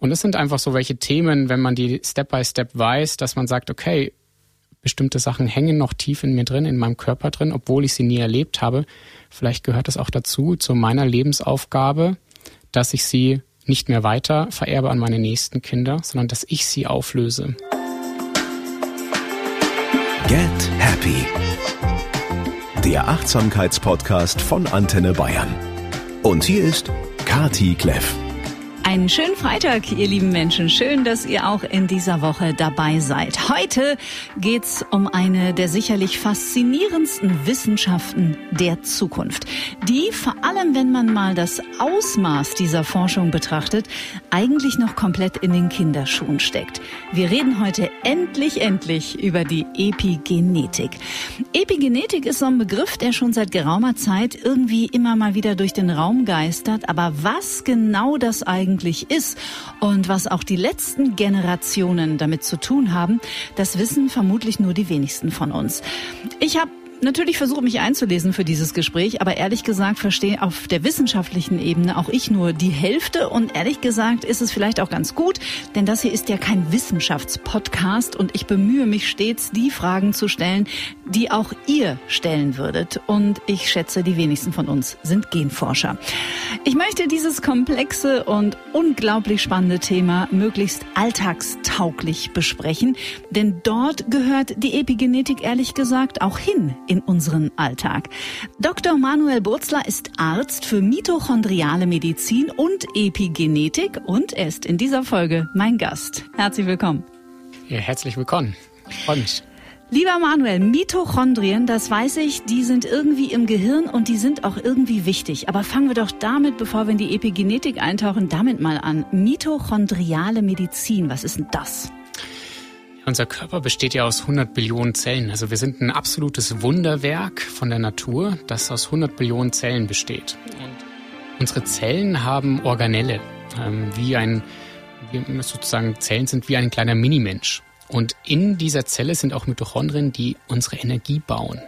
Und das sind einfach so welche Themen, wenn man die Step by Step weiß, dass man sagt, okay, bestimmte Sachen hängen noch tief in mir drin, in meinem Körper drin, obwohl ich sie nie erlebt habe. Vielleicht gehört das auch dazu, zu meiner Lebensaufgabe, dass ich sie nicht mehr weiter vererbe an meine nächsten Kinder, sondern dass ich sie auflöse. Get Happy. Der Achtsamkeitspodcast von Antenne Bayern. Und hier ist Kati Kleff. Einen schönen Freitag, ihr lieben Menschen. Schön, dass ihr auch in dieser Woche dabei seid. Heute geht's um eine der sicherlich faszinierendsten Wissenschaften der Zukunft, die vor allem, wenn man mal das Ausmaß dieser Forschung betrachtet, eigentlich noch komplett in den Kinderschuhen steckt. Wir reden heute endlich, endlich über die Epigenetik. Epigenetik ist so ein Begriff, der schon seit geraumer Zeit irgendwie immer mal wieder durch den Raum geistert. Aber was genau das eigentlich eigentlich ist und was auch die letzten Generationen damit zu tun haben, das wissen vermutlich nur die wenigsten von uns. Ich habe natürlich versuche mich einzulesen für dieses Gespräch, aber ehrlich gesagt verstehe auf der wissenschaftlichen Ebene auch ich nur die Hälfte und ehrlich gesagt ist es vielleicht auch ganz gut, denn das hier ist ja kein Wissenschaftspodcast und ich bemühe mich stets, die Fragen zu stellen, die auch ihr stellen würdet und ich schätze, die wenigsten von uns sind Genforscher. Ich möchte dieses komplexe und unglaublich spannende Thema möglichst alltagstauglich besprechen, denn dort gehört die Epigenetik ehrlich gesagt auch hin in unseren Alltag. Dr. Manuel Burzler ist Arzt für mitochondriale Medizin und Epigenetik und er ist in dieser Folge mein Gast. Herzlich willkommen. Ja, herzlich willkommen. Freue mich. Lieber Manuel, Mitochondrien, das weiß ich, die sind irgendwie im Gehirn und die sind auch irgendwie wichtig. Aber fangen wir doch damit, bevor wir in die Epigenetik eintauchen, damit mal an. Mitochondriale Medizin, was ist denn das? Unser Körper besteht ja aus 100 Billionen Zellen. Also wir sind ein absolutes Wunderwerk von der Natur, das aus 100 Billionen Zellen besteht. Und unsere Zellen haben Organelle, ähm, wie ein, sozusagen Zellen sind wie ein kleiner Minimensch. Und in dieser Zelle sind auch Mitochondrien, die unsere Energie bauen.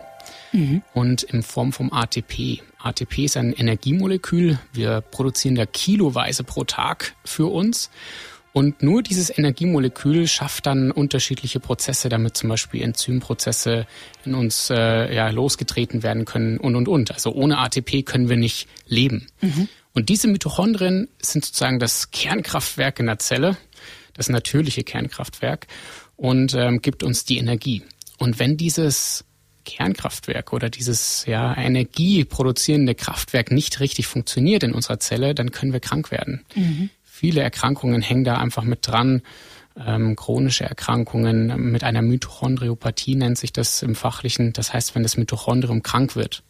Mhm. Und in Form vom ATP. ATP ist ein Energiemolekül. Wir produzieren da kiloweise pro Tag für uns. Und nur dieses Energiemolekül schafft dann unterschiedliche Prozesse, damit zum Beispiel Enzymprozesse in uns äh, ja, losgetreten werden können und, und, und. Also ohne ATP können wir nicht leben. Mhm. Und diese Mitochondrien sind sozusagen das Kernkraftwerk in der Zelle, das natürliche Kernkraftwerk und ähm, gibt uns die Energie. Und wenn dieses Kernkraftwerk oder dieses ja, energieproduzierende Kraftwerk nicht richtig funktioniert in unserer Zelle, dann können wir krank werden. Mhm viele Erkrankungen hängen da einfach mit dran. Ähm, chronische Erkrankungen mit einer Mitochondriopathie nennt sich das im Fachlichen. Das heißt, wenn das Mitochondrium krank wird.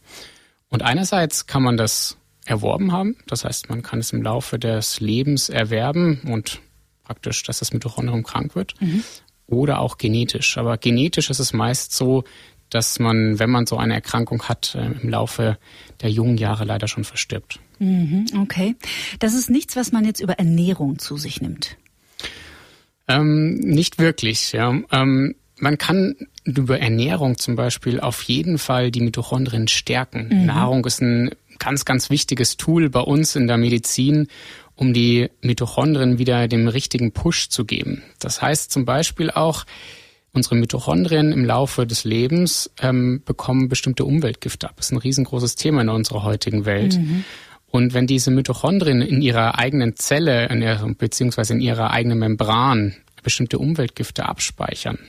Und einerseits kann man das erworben haben. Das heißt, man kann es im Laufe des Lebens erwerben und praktisch, dass das Mitochondrium krank wird. Mhm. Oder auch genetisch. Aber genetisch ist es meist so, dass man, wenn man so eine Erkrankung hat, äh, im Laufe der jungen Jahre leider schon verstirbt. Mhm, okay. Das ist nichts, was man jetzt über Ernährung zu sich nimmt. Ähm, nicht wirklich, ja. Ähm, man kann über Ernährung zum Beispiel auf jeden Fall die Mitochondrien stärken. Mhm. Nahrung ist ein ganz, ganz wichtiges Tool bei uns in der Medizin, um die Mitochondrien wieder dem richtigen Push zu geben. Das heißt zum Beispiel auch, unsere Mitochondrien im Laufe des Lebens ähm, bekommen bestimmte Umweltgifte ab. Das ist ein riesengroßes Thema in unserer heutigen Welt. Mhm. Und wenn diese Mitochondrien in ihrer eigenen Zelle, in ihrer, beziehungsweise in ihrer eigenen Membran bestimmte Umweltgifte abspeichern,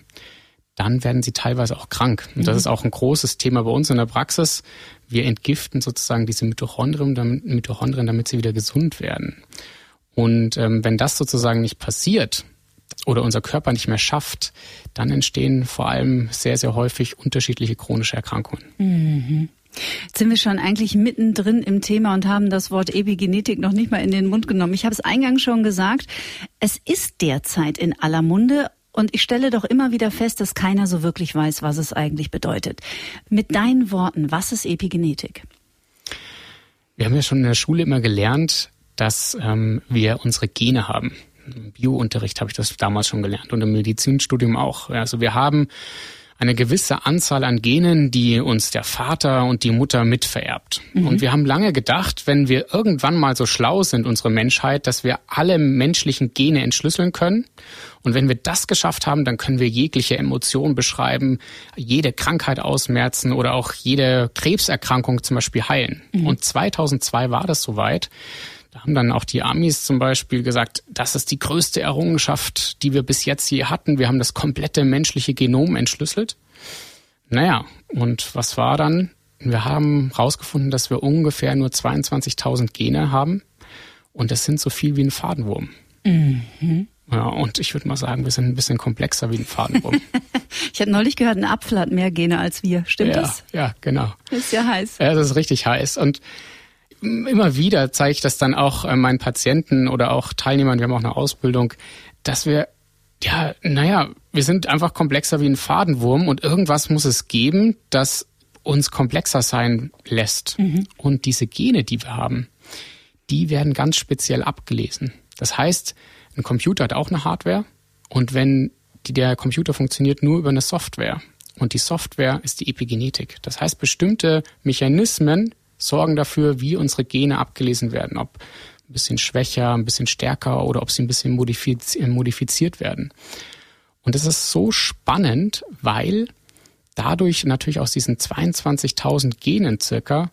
dann werden sie teilweise auch krank. Und das mhm. ist auch ein großes Thema bei uns in der Praxis. Wir entgiften sozusagen diese Mitochondrien, damit, Mitochondrien, damit sie wieder gesund werden. Und ähm, wenn das sozusagen nicht passiert, oder unser Körper nicht mehr schafft, dann entstehen vor allem sehr, sehr häufig unterschiedliche chronische Erkrankungen. Mhm. Jetzt sind wir schon eigentlich mittendrin im Thema und haben das Wort Epigenetik noch nicht mal in den Mund genommen. Ich habe es eingangs schon gesagt, es ist derzeit in aller Munde und ich stelle doch immer wieder fest, dass keiner so wirklich weiß, was es eigentlich bedeutet. Mit deinen Worten, was ist Epigenetik? Wir haben ja schon in der Schule immer gelernt, dass ähm, wir unsere Gene haben. Im Biounterricht habe ich das damals schon gelernt und im Medizinstudium auch. Also wir haben eine gewisse Anzahl an Genen, die uns der Vater und die Mutter mitvererbt. Mhm. Und wir haben lange gedacht, wenn wir irgendwann mal so schlau sind, unsere Menschheit, dass wir alle menschlichen Gene entschlüsseln können. Und wenn wir das geschafft haben, dann können wir jegliche Emotion beschreiben, jede Krankheit ausmerzen oder auch jede Krebserkrankung zum Beispiel heilen. Mhm. Und 2002 war das soweit. Da haben dann auch die Amis zum Beispiel gesagt, das ist die größte Errungenschaft, die wir bis jetzt je hatten. Wir haben das komplette menschliche Genom entschlüsselt. Naja, und was war dann? Wir haben herausgefunden, dass wir ungefähr nur 22.000 Gene haben. Und das sind so viel wie ein Fadenwurm. Mhm. Ja, und ich würde mal sagen, wir sind ein bisschen komplexer wie ein Fadenwurm. ich habe neulich gehört, ein Apfel hat mehr Gene als wir. Stimmt ja, das? Ja, genau. Ist ja heiß. Ja, das ist richtig heiß. Und immer wieder zeige ich das dann auch äh, meinen Patienten oder auch Teilnehmern, wir haben auch eine Ausbildung, dass wir, ja, naja, wir sind einfach komplexer wie ein Fadenwurm und irgendwas muss es geben, das uns komplexer sein lässt. Mhm. Und diese Gene, die wir haben, die werden ganz speziell abgelesen. Das heißt, ein Computer hat auch eine Hardware und wenn die, der Computer funktioniert nur über eine Software und die Software ist die Epigenetik. Das heißt, bestimmte Mechanismen sorgen dafür, wie unsere Gene abgelesen werden. Ob ein bisschen schwächer, ein bisschen stärker oder ob sie ein bisschen modifiziert werden. Und das ist so spannend, weil dadurch natürlich aus diesen 22.000 Genen circa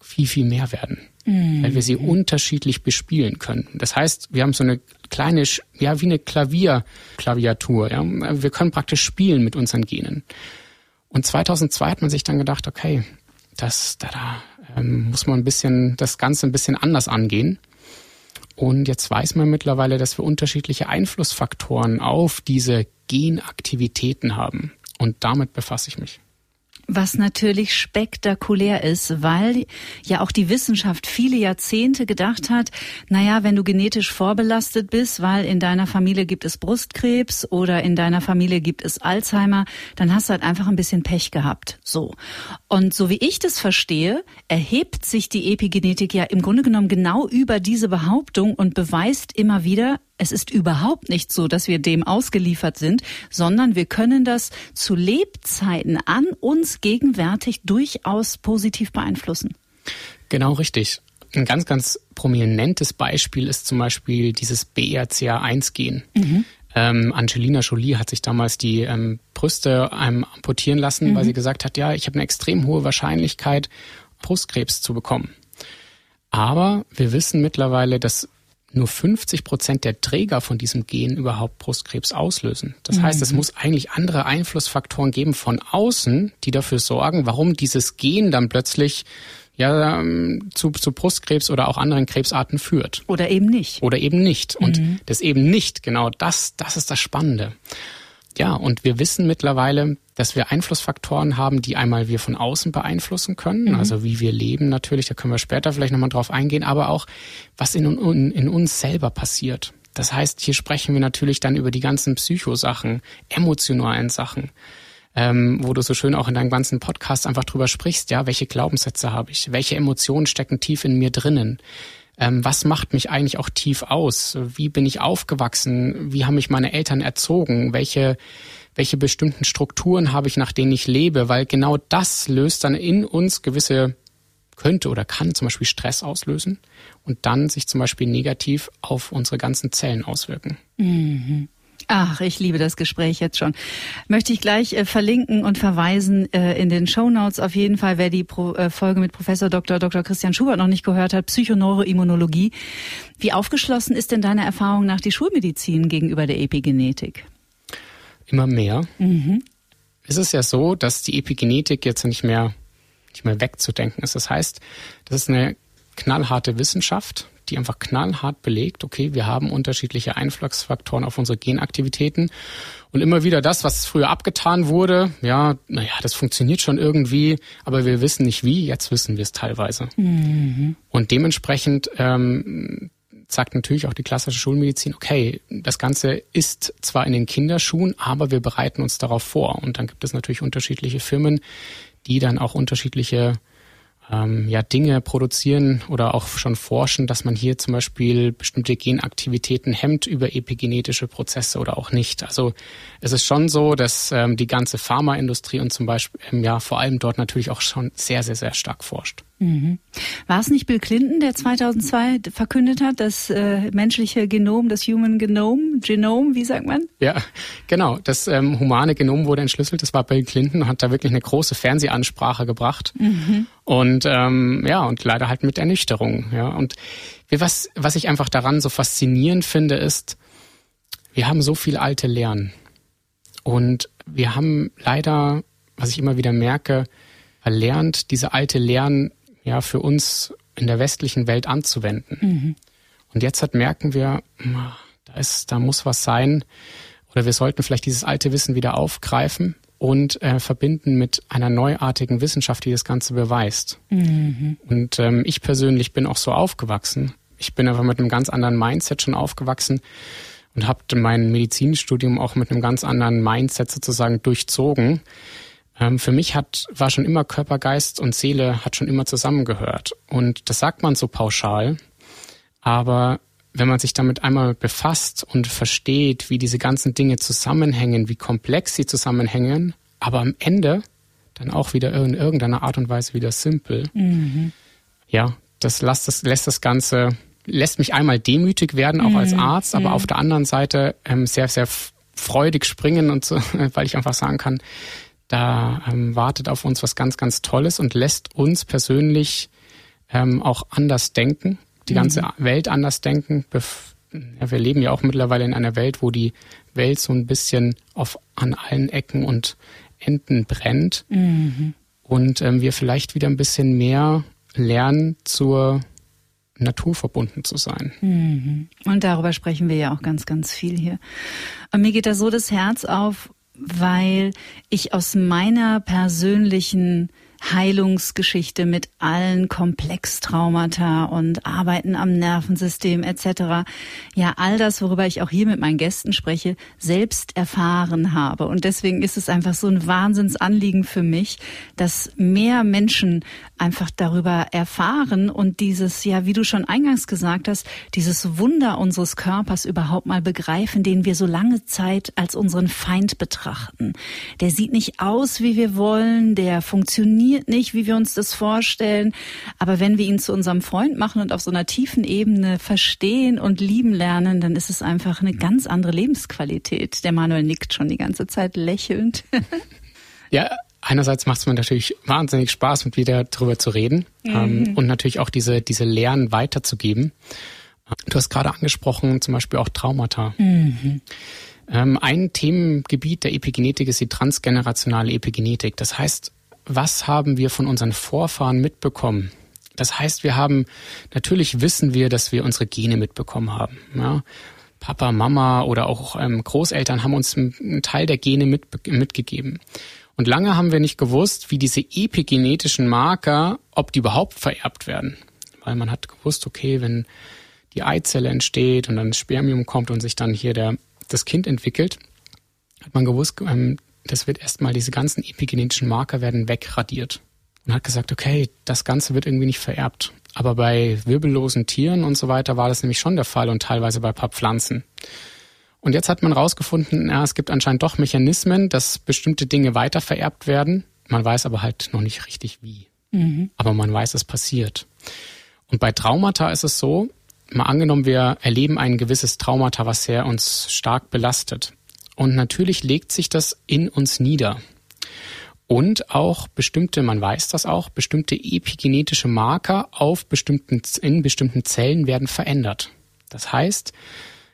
viel, viel mehr werden. Mhm. Weil wir sie unterschiedlich bespielen können. Das heißt, wir haben so eine kleine, ja, wie eine Klavierklaviatur. Ja? Wir können praktisch spielen mit unseren Genen. Und 2002 hat man sich dann gedacht, okay, das, da, da ähm, muss man ein bisschen, das Ganze ein bisschen anders angehen. Und jetzt weiß man mittlerweile, dass wir unterschiedliche Einflussfaktoren auf diese Genaktivitäten haben. Und damit befasse ich mich. Was natürlich spektakulär ist, weil ja auch die Wissenschaft viele Jahrzehnte gedacht hat, naja, wenn du genetisch vorbelastet bist, weil in deiner Familie gibt es Brustkrebs oder in deiner Familie gibt es Alzheimer, dann hast du halt einfach ein bisschen Pech gehabt. So. Und so wie ich das verstehe, erhebt sich die Epigenetik ja im Grunde genommen genau über diese Behauptung und beweist immer wieder, es ist überhaupt nicht so, dass wir dem ausgeliefert sind, sondern wir können das zu Lebzeiten an uns gegenwärtig durchaus positiv beeinflussen. Genau richtig. Ein ganz, ganz prominentes Beispiel ist zum Beispiel dieses BRCA1-Gen. Mhm. Ähm, Angelina Jolie hat sich damals die ähm, Brüste ähm, amputieren lassen, mhm. weil sie gesagt hat, ja, ich habe eine extrem hohe Wahrscheinlichkeit, Brustkrebs zu bekommen. Aber wir wissen mittlerweile, dass nur 50 Prozent der Träger von diesem Gen überhaupt Brustkrebs auslösen. Das mhm. heißt, es muss eigentlich andere Einflussfaktoren geben von außen, die dafür sorgen, warum dieses Gen dann plötzlich ja, ähm, zu, zu Brustkrebs oder auch anderen Krebsarten führt. Oder eben nicht. Oder eben nicht. Und mhm. das eben nicht, genau das, das ist das Spannende. Ja, und wir wissen mittlerweile, dass wir Einflussfaktoren haben, die einmal wir von außen beeinflussen können, mhm. also wie wir leben natürlich, da können wir später vielleicht nochmal drauf eingehen, aber auch was in, in, in uns selber passiert. Das heißt, hier sprechen wir natürlich dann über die ganzen Psychosachen, emotionalen Sachen, ähm, wo du so schön auch in deinem ganzen Podcast einfach drüber sprichst, ja, welche Glaubenssätze habe ich, welche Emotionen stecken tief in mir drinnen, was macht mich eigentlich auch tief aus, wie bin ich aufgewachsen, wie haben mich meine Eltern erzogen, welche welche bestimmten Strukturen habe ich, nach denen ich lebe, weil genau das löst dann in uns gewisse könnte oder kann zum Beispiel Stress auslösen und dann sich zum Beispiel negativ auf unsere ganzen Zellen auswirken. Mhm. Ach, ich liebe das Gespräch jetzt schon. Möchte ich gleich äh, verlinken und verweisen äh, in den Show Notes auf jeden Fall, wer die Pro, äh, Folge mit Professor Dr. Dr. Christian Schubert noch nicht gehört hat, Psychoneuroimmunologie. Wie aufgeschlossen ist denn deine Erfahrung nach die Schulmedizin gegenüber der Epigenetik? immer mehr. Mhm. Es ist ja so, dass die Epigenetik jetzt nicht mehr, nicht mehr wegzudenken ist. Das heißt, das ist eine knallharte Wissenschaft, die einfach knallhart belegt, okay, wir haben unterschiedliche Einflussfaktoren auf unsere Genaktivitäten. Und immer wieder das, was früher abgetan wurde, ja, naja, das funktioniert schon irgendwie, aber wir wissen nicht wie, jetzt wissen wir es teilweise. Mhm. Und dementsprechend ähm, sagt natürlich auch die klassische Schulmedizin, okay, das Ganze ist zwar in den Kinderschuhen, aber wir bereiten uns darauf vor. Und dann gibt es natürlich unterschiedliche Firmen, die dann auch unterschiedliche ähm, ja Dinge produzieren oder auch schon forschen, dass man hier zum Beispiel bestimmte Genaktivitäten hemmt über epigenetische Prozesse oder auch nicht. Also es ist schon so, dass ähm, die ganze Pharmaindustrie und zum Beispiel ähm, ja vor allem dort natürlich auch schon sehr, sehr, sehr stark forscht. Mhm. War es nicht Bill Clinton, der 2002 verkündet hat, das äh, menschliche Genom, das Human Genome, Genom, wie sagt man? Ja, genau. Das ähm, humane Genom wurde entschlüsselt. Das war Bill Clinton, hat da wirklich eine große Fernsehansprache gebracht. Mhm. Und ähm, ja, und leider halt mit Ernüchterung. Ja, und was was ich einfach daran so faszinierend finde, ist, wir haben so viel alte Lehren und wir haben leider, was ich immer wieder merke, verlernt, diese alte Lehren ja für uns in der westlichen Welt anzuwenden. Mhm. Und jetzt halt merken wir, da ist, da muss was sein, oder wir sollten vielleicht dieses alte Wissen wieder aufgreifen und äh, verbinden mit einer neuartigen Wissenschaft, die das Ganze beweist. Mhm. Und ähm, ich persönlich bin auch so aufgewachsen. Ich bin einfach mit einem ganz anderen Mindset schon aufgewachsen und habe mein Medizinstudium auch mit einem ganz anderen Mindset sozusagen durchzogen. Ähm, für mich hat, war schon immer Körper, Geist und Seele hat schon immer zusammengehört. Und das sagt man so pauschal. Aber wenn man sich damit einmal befasst und versteht, wie diese ganzen Dinge zusammenhängen, wie komplex sie zusammenhängen, aber am Ende dann auch wieder in irgendeiner Art und Weise wieder simpel. Mhm. Ja, das lässt das, lässt das Ganze, lässt mich einmal demütig werden, auch mhm. als Arzt, aber mhm. auf der anderen Seite ähm, sehr, sehr freudig springen und so, weil ich einfach sagen kann, da ähm, wartet auf uns was ganz, ganz Tolles und lässt uns persönlich ähm, auch anders denken, die ganze mhm. Welt anders denken. Ja, wir leben ja auch mittlerweile in einer Welt, wo die Welt so ein bisschen auf, an allen Ecken und Enden brennt. Mhm. Und ähm, wir vielleicht wieder ein bisschen mehr lernen, zur Natur verbunden zu sein. Mhm. Und darüber sprechen wir ja auch ganz, ganz viel hier. Und mir geht da so das Herz auf, weil ich aus meiner persönlichen Heilungsgeschichte mit allen Komplextraumata und Arbeiten am Nervensystem etc. Ja, all das, worüber ich auch hier mit meinen Gästen spreche, selbst erfahren habe. Und deswegen ist es einfach so ein Wahnsinnsanliegen für mich, dass mehr Menschen einfach darüber erfahren und dieses, ja, wie du schon eingangs gesagt hast, dieses Wunder unseres Körpers überhaupt mal begreifen, den wir so lange Zeit als unseren Feind betrachten. Der sieht nicht aus, wie wir wollen, der funktioniert funktioniert nicht, wie wir uns das vorstellen. Aber wenn wir ihn zu unserem Freund machen und auf so einer tiefen Ebene verstehen und lieben lernen, dann ist es einfach eine ganz andere Lebensqualität. Der Manuel nickt schon die ganze Zeit lächelnd. ja, einerseits macht es mir natürlich wahnsinnig Spaß, mit wieder darüber zu reden ähm, mhm. und natürlich auch diese, diese Lehren weiterzugeben. Du hast gerade angesprochen, zum Beispiel auch Traumata. Mhm. Ähm, ein Themengebiet der Epigenetik ist die transgenerationale Epigenetik. Das heißt, was haben wir von unseren Vorfahren mitbekommen? Das heißt, wir haben, natürlich wissen wir, dass wir unsere Gene mitbekommen haben. Ja? Papa, Mama oder auch ähm, Großeltern haben uns einen Teil der Gene mit, mitgegeben. Und lange haben wir nicht gewusst, wie diese epigenetischen Marker, ob die überhaupt vererbt werden. Weil man hat gewusst, okay, wenn die Eizelle entsteht und dann das Spermium kommt und sich dann hier der, das Kind entwickelt, hat man gewusst, ähm, das wird erstmal, diese ganzen epigenetischen Marker werden wegradiert. Und hat gesagt, okay, das Ganze wird irgendwie nicht vererbt. Aber bei wirbellosen Tieren und so weiter war das nämlich schon der Fall und teilweise bei ein paar Pflanzen. Und jetzt hat man rausgefunden, ja, es gibt anscheinend doch Mechanismen, dass bestimmte Dinge weiter vererbt werden. Man weiß aber halt noch nicht richtig wie. Mhm. Aber man weiß, es passiert. Und bei Traumata ist es so, mal angenommen, wir erleben ein gewisses Traumata, was sehr uns stark belastet. Und natürlich legt sich das in uns nieder. Und auch bestimmte, man weiß das auch, bestimmte epigenetische Marker auf bestimmten, in bestimmten Zellen werden verändert. Das heißt,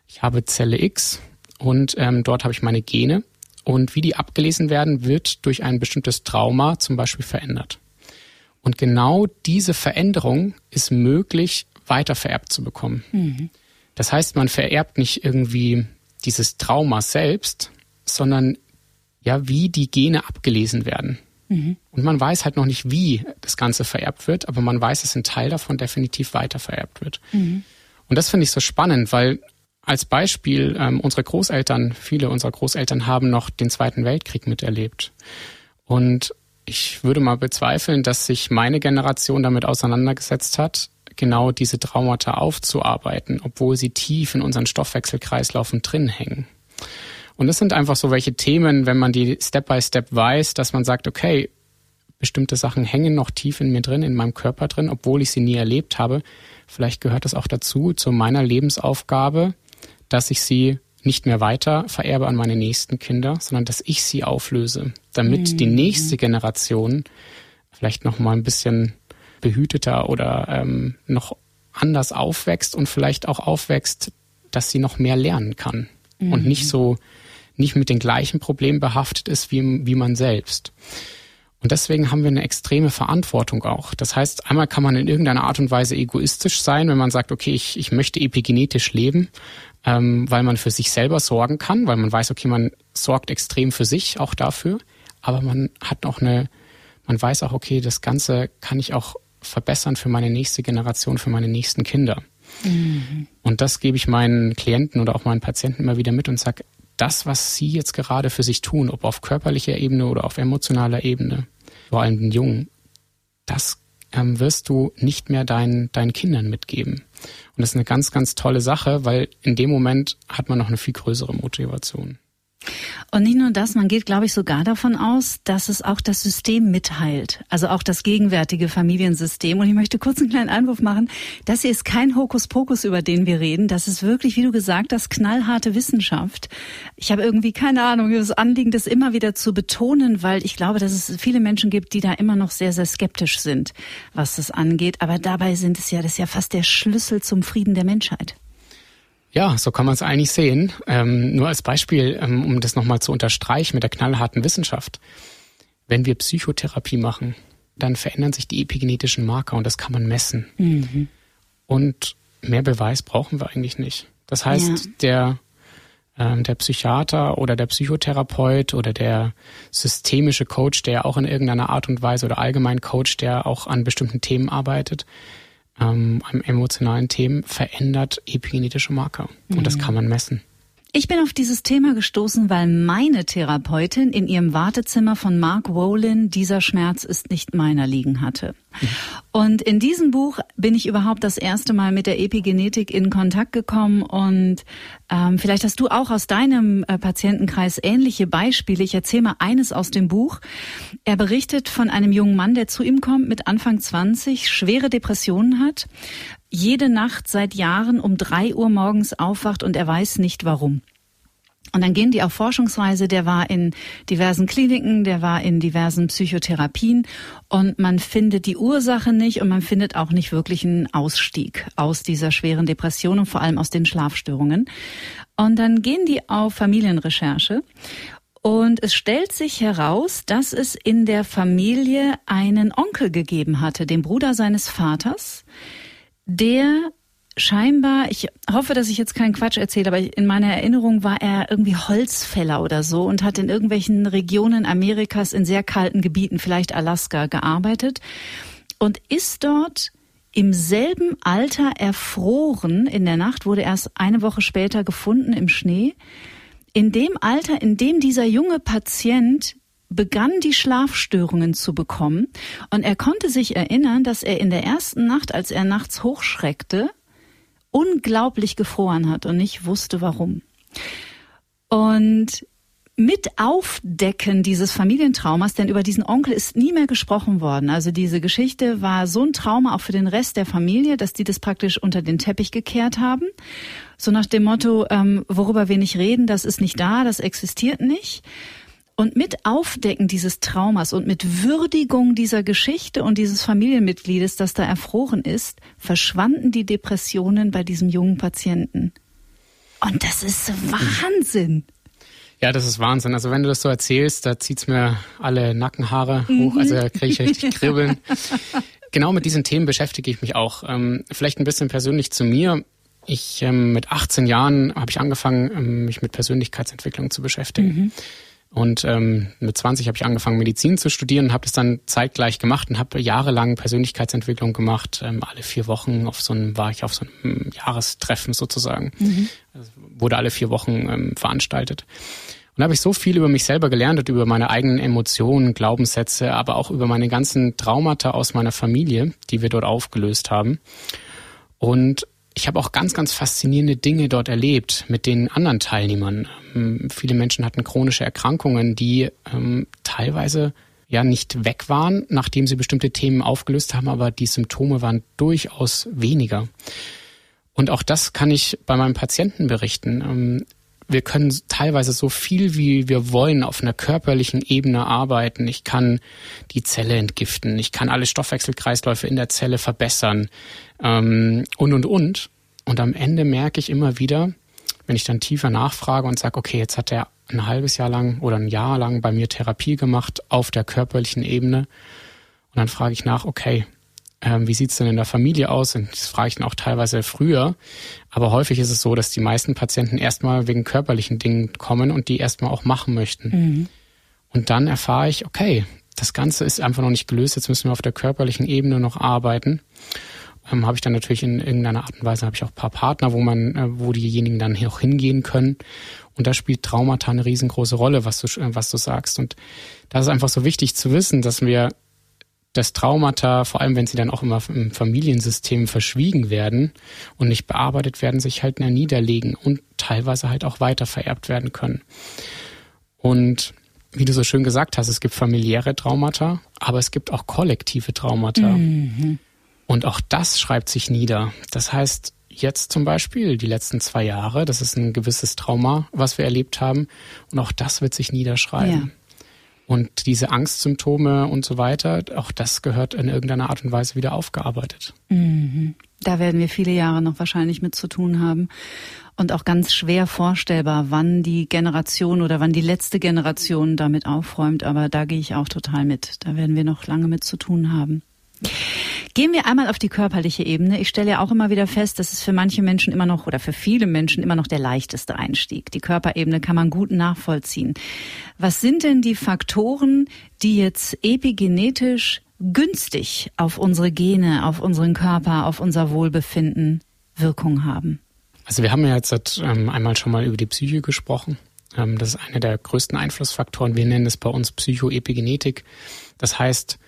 ich habe Zelle X und ähm, dort habe ich meine Gene und wie die abgelesen werden, wird durch ein bestimmtes Trauma zum Beispiel verändert. Und genau diese Veränderung ist möglich, weiter vererbt zu bekommen. Mhm. Das heißt, man vererbt nicht irgendwie dieses Trauma selbst, sondern ja, wie die Gene abgelesen werden. Mhm. Und man weiß halt noch nicht, wie das Ganze vererbt wird, aber man weiß, dass ein Teil davon definitiv weiter vererbt wird. Mhm. Und das finde ich so spannend, weil als Beispiel ähm, unsere Großeltern, viele unserer Großeltern haben noch den Zweiten Weltkrieg miterlebt. Und Ich würde mal bezweifeln, dass sich meine Generation damit auseinandergesetzt hat, genau diese Traumata aufzuarbeiten, obwohl sie tief in unseren Stoffwechselkreislaufen drin hängen. Und das sind einfach so welche Themen, wenn man die Step by Step weiß, dass man sagt, okay, bestimmte Sachen hängen noch tief in mir drin, in meinem Körper drin, obwohl ich sie nie erlebt habe. Vielleicht gehört das auch dazu, zu meiner Lebensaufgabe, dass ich sie nicht mehr weiter vererbe an meine nächsten Kinder, sondern dass ich sie auflöse, damit mhm. die nächste Generation vielleicht noch mal ein bisschen behüteter oder ähm, noch anders aufwächst und vielleicht auch aufwächst, dass sie noch mehr lernen kann mhm. und nicht so nicht mit den gleichen Problemen behaftet ist wie, wie man selbst. Und deswegen haben wir eine extreme Verantwortung auch. Das heißt, einmal kann man in irgendeiner Art und Weise egoistisch sein, wenn man sagt, okay, ich, ich möchte epigenetisch leben, ähm, weil man für sich selber sorgen kann, weil man weiß, okay, man sorgt extrem für sich auch dafür, aber man hat auch eine, man weiß auch, okay, das Ganze kann ich auch verbessern für meine nächste Generation, für meine nächsten Kinder. Mhm. Und das gebe ich meinen Klienten oder auch meinen Patienten immer wieder mit und sage, das, was sie jetzt gerade für sich tun, ob auf körperlicher Ebene oder auf emotionaler Ebene, vor allem den Jungen, das ähm, wirst du nicht mehr deinen, deinen Kindern mitgeben. Und das ist eine ganz, ganz tolle Sache, weil in dem Moment hat man noch eine viel größere Motivation. Und nicht nur das, man geht, glaube ich, sogar davon aus, dass es auch das System mitheilt. Also auch das gegenwärtige Familiensystem. Und ich möchte kurz einen kleinen Einwurf machen. Das hier ist kein Hokuspokus, über den wir reden. Das ist wirklich, wie du gesagt hast, knallharte Wissenschaft. Ich habe irgendwie keine Ahnung, das Anliegen, das immer wieder zu betonen, weil ich glaube, dass es viele Menschen gibt, die da immer noch sehr, sehr skeptisch sind, was das angeht. Aber dabei sind es ja, das ist ja fast der Schlüssel zum Frieden der Menschheit. Ja, so kann man es eigentlich sehen. Ähm, nur als Beispiel, ähm, um das nochmal zu unterstreichen mit der knallharten Wissenschaft. Wenn wir Psychotherapie machen, dann verändern sich die epigenetischen Marker und das kann man messen. Mhm. Und mehr Beweis brauchen wir eigentlich nicht. Das heißt, ja. der, ähm, der Psychiater oder der Psychotherapeut oder der systemische Coach, der auch in irgendeiner Art und Weise oder allgemein Coach, der auch an bestimmten Themen arbeitet, ähm, an emotionalen Themen verändert epigenetische Marker. Und das mhm. kann man messen. Ich bin auf dieses Thema gestoßen, weil meine Therapeutin in ihrem Wartezimmer von Mark Wolin Dieser Schmerz ist nicht meiner liegen hatte. Und in diesem Buch bin ich überhaupt das erste Mal mit der Epigenetik in Kontakt gekommen und ähm, vielleicht hast du auch aus deinem äh, Patientenkreis ähnliche Beispiele. Ich erzähle mal eines aus dem Buch. Er berichtet von einem jungen Mann, der zu ihm kommt mit Anfang 20, schwere Depressionen hat, jede Nacht seit Jahren um drei Uhr morgens aufwacht und er weiß nicht warum. Und dann gehen die auf Forschungsreise. Der war in diversen Kliniken, der war in diversen Psychotherapien und man findet die Ursache nicht und man findet auch nicht wirklich einen Ausstieg aus dieser schweren Depression und vor allem aus den Schlafstörungen. Und dann gehen die auf Familienrecherche und es stellt sich heraus, dass es in der Familie einen Onkel gegeben hatte, den Bruder seines Vaters, der scheinbar, ich hoffe, dass ich jetzt keinen Quatsch erzähle, aber in meiner Erinnerung war er irgendwie Holzfäller oder so und hat in irgendwelchen Regionen Amerikas in sehr kalten Gebieten, vielleicht Alaska, gearbeitet und ist dort im selben Alter erfroren. In der Nacht wurde erst eine Woche später gefunden im Schnee. In dem Alter, in dem dieser junge Patient begann die Schlafstörungen zu bekommen und er konnte sich erinnern, dass er in der ersten Nacht, als er nachts hochschreckte, unglaublich gefroren hat und nicht wusste warum. Und mit Aufdecken dieses Familientraumas, denn über diesen Onkel ist nie mehr gesprochen worden. Also diese Geschichte war so ein Trauma auch für den Rest der Familie, dass die das praktisch unter den Teppich gekehrt haben. So nach dem Motto, ähm, worüber wir nicht reden, das ist nicht da, das existiert nicht. Und mit Aufdecken dieses Traumas und mit Würdigung dieser Geschichte und dieses Familienmitgliedes, das da erfroren ist, verschwanden die Depressionen bei diesem jungen Patienten. Und das ist Wahnsinn. Ja, das ist Wahnsinn. Also wenn du das so erzählst, da zieht's mir alle Nackenhaare hoch, also da kriege ich richtig Kribbeln. genau mit diesen Themen beschäftige ich mich auch. Ähm, vielleicht ein bisschen persönlich zu mir. Ich ähm, mit 18 Jahren habe ich angefangen, ähm, mich mit Persönlichkeitsentwicklung zu beschäftigen. Mhm. Und ähm, mit 20 habe ich angefangen, Medizin zu studieren, habe das dann zeitgleich gemacht und habe jahrelang Persönlichkeitsentwicklung gemacht. Ähm, alle vier Wochen auf so einem war ich auf so einem Jahrestreffen sozusagen. Mhm. Also wurde alle vier Wochen ähm, veranstaltet. Und da habe ich so viel über mich selber gelernt und über meine eigenen Emotionen, Glaubenssätze, aber auch über meine ganzen Traumata aus meiner Familie, die wir dort aufgelöst haben. Und ich habe auch ganz, ganz faszinierende Dinge dort erlebt mit den anderen Teilnehmern. Ähm, viele Menschen hatten chronische Erkrankungen, die ähm, teilweise ja nicht weg waren, nachdem sie bestimmte Themen aufgelöst haben, aber die Symptome waren durchaus weniger. Und auch das kann ich bei meinem Patienten berichten. Wir können teilweise so viel, wie wir wollen, auf einer körperlichen Ebene arbeiten. Ich kann die Zelle entgiften, ich kann alle Stoffwechselkreisläufe in der Zelle verbessern ähm, und, und, und. Und am Ende merke ich immer wieder, wenn ich dann tiefer nachfrage und sage, okay, jetzt hat er ein halbes Jahr lang oder ein Jahr lang bei mir Therapie gemacht auf der körperlichen Ebene. Und dann frage ich nach, okay, ähm, wie sieht's denn in der Familie aus? Und das frage ich dann auch teilweise früher. Aber häufig ist es so, dass die meisten Patienten erstmal wegen körperlichen Dingen kommen und die erstmal auch machen möchten. Mhm. Und dann erfahre ich, okay, das Ganze ist einfach noch nicht gelöst, jetzt müssen wir auf der körperlichen Ebene noch arbeiten. Ähm, habe ich dann natürlich in irgendeiner Art und Weise habe ich auch ein paar Partner, wo man, äh, wo diejenigen dann auch hingehen können. Und da spielt Traumata eine riesengroße Rolle, was du, äh, was du sagst. Und das ist einfach so wichtig zu wissen, dass wir dass Traumata, vor allem wenn sie dann auch immer im Familiensystem verschwiegen werden und nicht bearbeitet werden, sich halt niederlegen und teilweise halt auch weiter vererbt werden können. Und wie du so schön gesagt hast, es gibt familiäre Traumata, aber es gibt auch kollektive Traumata. Mhm. Und auch das schreibt sich nieder. Das heißt, jetzt zum Beispiel die letzten zwei Jahre, das ist ein gewisses Trauma, was wir erlebt haben. Und auch das wird sich niederschreiben. Ja. Und diese Angstsymptome und so weiter, auch das gehört in irgendeiner Art und Weise wieder aufgearbeitet. Mhm. Da werden wir viele Jahre noch wahrscheinlich mit zu tun haben. Und auch ganz schwer vorstellbar, wann die Generation oder wann die letzte Generation damit aufräumt. Aber da gehe ich auch total mit. Da werden wir noch lange mit zu tun haben. Gehen wir einmal auf die körperliche Ebene. Ich stelle ja auch immer wieder fest, dass es für manche Menschen immer noch oder für viele Menschen immer noch der leichteste Einstieg. Die Körperebene kann man gut nachvollziehen. Was sind denn die Faktoren, die jetzt epigenetisch günstig auf unsere Gene, auf unseren Körper, auf unser Wohlbefinden Wirkung haben? Also wir haben ja jetzt ähm, einmal schon mal über die Psyche gesprochen. Ähm, das ist einer der größten Einflussfaktoren. Wir nennen es bei uns Psychoepigenetik. Das heißt,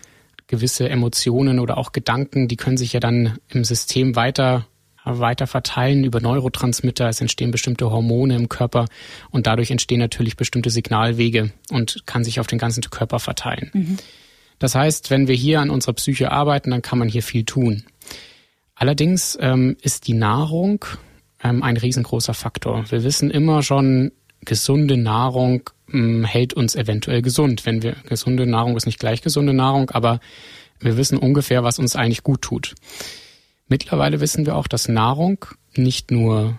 gewisse Emotionen oder auch Gedanken, die können sich ja dann im System weiter weiter verteilen über Neurotransmitter. Es entstehen bestimmte Hormone im Körper und dadurch entstehen natürlich bestimmte Signalwege und kann sich auf den ganzen Körper verteilen. Mhm. Das heißt, wenn wir hier an unserer Psyche arbeiten, dann kann man hier viel tun. Allerdings ähm, ist die Nahrung ähm, ein riesengroßer Faktor. Wir wissen immer schon, gesunde Nahrung ähm, hält uns eventuell gesund. Wenn wir gesunde Nahrung ist nicht gleich gesunde Nahrung, aber wir wissen ungefähr, was uns eigentlich gut tut. Mittlerweile wissen wir auch, dass Nahrung nicht nur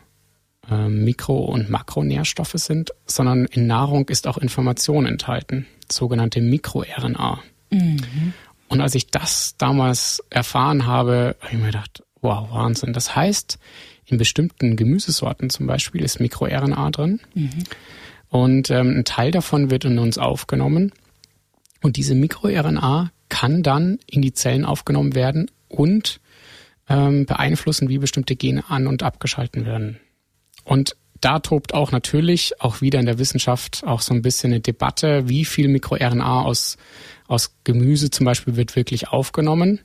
äh, Mikro- und Makronährstoffe sind, sondern in Nahrung ist auch Information enthalten, sogenannte MikroRNA. Mhm. Und als ich das damals erfahren habe, habe ich mir gedacht, wow, Wahnsinn. Das heißt, in bestimmten Gemüsesorten zum Beispiel ist MikroRNA drin. Mhm. Und ähm, ein Teil davon wird in uns aufgenommen. Und diese MikroRNA kann dann in die Zellen aufgenommen werden und ähm, beeinflussen, wie bestimmte Gene an- und abgeschalten werden. Und da tobt auch natürlich auch wieder in der Wissenschaft auch so ein bisschen eine Debatte, wie viel MikroRNA aus, aus Gemüse zum Beispiel wird wirklich aufgenommen.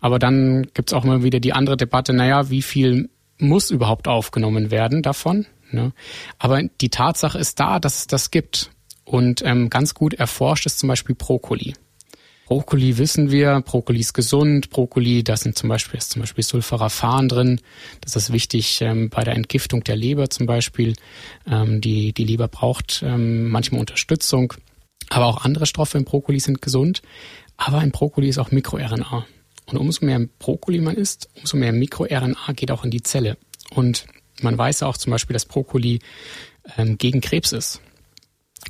Aber dann gibt's auch immer wieder die andere Debatte, naja, wie viel muss überhaupt aufgenommen werden davon? Ne? Aber die Tatsache ist da, dass es das gibt. Und ähm, ganz gut erforscht ist zum Beispiel Brokkoli. Brokkoli wissen wir, Brokkoli ist gesund, Brokkoli, da sind zum Beispiel, ist zum Beispiel Sulforaphan drin. Das ist wichtig ähm, bei der Entgiftung der Leber zum Beispiel. Ähm, die, die Leber braucht ähm, manchmal Unterstützung. Aber auch andere Stoffe im Brokkoli sind gesund. Aber in Brokkoli ist auch MikroRNA. Und umso mehr Brokkoli man isst, umso mehr MikroRNA geht auch in die Zelle. Und man weiß auch zum Beispiel, dass Brokkoli ähm, gegen Krebs ist.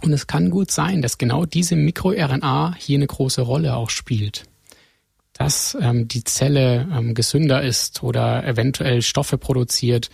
Und es kann gut sein, dass genau diese MikroRNA hier eine große Rolle auch spielt. Dass ähm, die Zelle ähm, gesünder ist oder eventuell Stoffe produziert,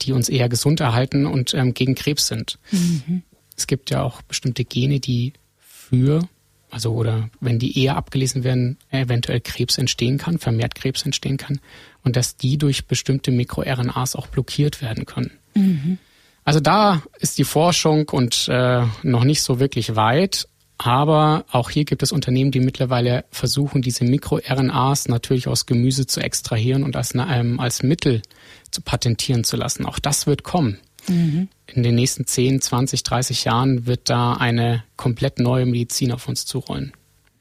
die uns eher gesund erhalten und ähm, gegen Krebs sind. Mhm. Es gibt ja auch bestimmte Gene, die für, also oder wenn die eher abgelesen werden, eventuell Krebs entstehen kann, vermehrt Krebs entstehen kann und dass die durch bestimmte MikroRNAs auch blockiert werden können. Mhm. Also da ist die Forschung und äh, noch nicht so wirklich weit. Aber auch hier gibt es Unternehmen, die mittlerweile versuchen, diese Mikro-RNAs natürlich aus Gemüse zu extrahieren und als, ähm, als Mittel zu patentieren zu lassen. Auch das wird kommen. Mhm. In den nächsten 10, 20, 30 Jahren wird da eine komplett neue Medizin auf uns zurollen.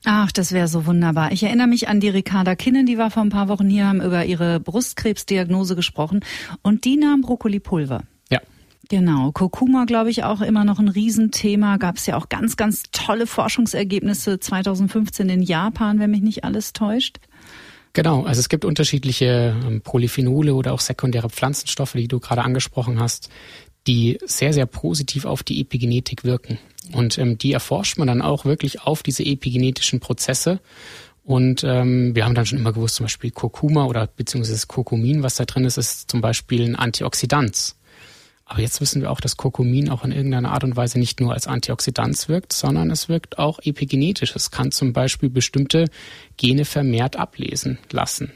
Ach, das wäre so wunderbar. Ich erinnere mich an die Ricarda Kinnen, die war vor ein paar Wochen hier, haben über ihre Brustkrebsdiagnose gesprochen und die nahm Brokkolipulver. Genau, Kurkuma, glaube ich, auch immer noch ein Riesenthema. Gab es ja auch ganz, ganz tolle Forschungsergebnisse 2015 in Japan, wenn mich nicht alles täuscht. Genau, also es gibt unterschiedliche ähm, Polyphenole oder auch sekundäre Pflanzenstoffe, die du gerade angesprochen hast, die sehr, sehr positiv auf die Epigenetik wirken. Und ähm, die erforscht man dann auch wirklich auf diese epigenetischen Prozesse. Und ähm, wir haben dann schon immer gewusst, zum Beispiel Kurkuma oder beziehungsweise Kurkumin, was da drin ist, ist zum Beispiel ein Antioxidant. Aber jetzt wissen wir auch, dass Kurkumin auch in irgendeiner Art und Weise nicht nur als Antioxidant wirkt, sondern es wirkt auch epigenetisch. Es kann zum Beispiel bestimmte Gene vermehrt ablesen lassen.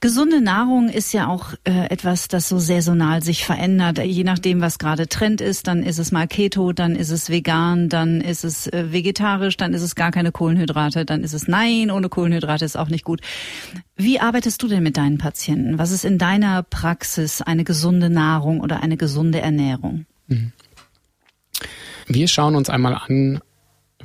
Gesunde Nahrung ist ja auch äh, etwas, das so saisonal sich verändert. Je nachdem, was gerade Trend ist, dann ist es mal Keto, dann ist es vegan, dann ist es äh, vegetarisch, dann ist es gar keine Kohlenhydrate, dann ist es nein, ohne Kohlenhydrate ist auch nicht gut. Wie arbeitest du denn mit deinen Patienten? Was ist in deiner Praxis eine gesunde Nahrung oder eine gesunde Ernährung? Mhm. Wir schauen uns einmal an,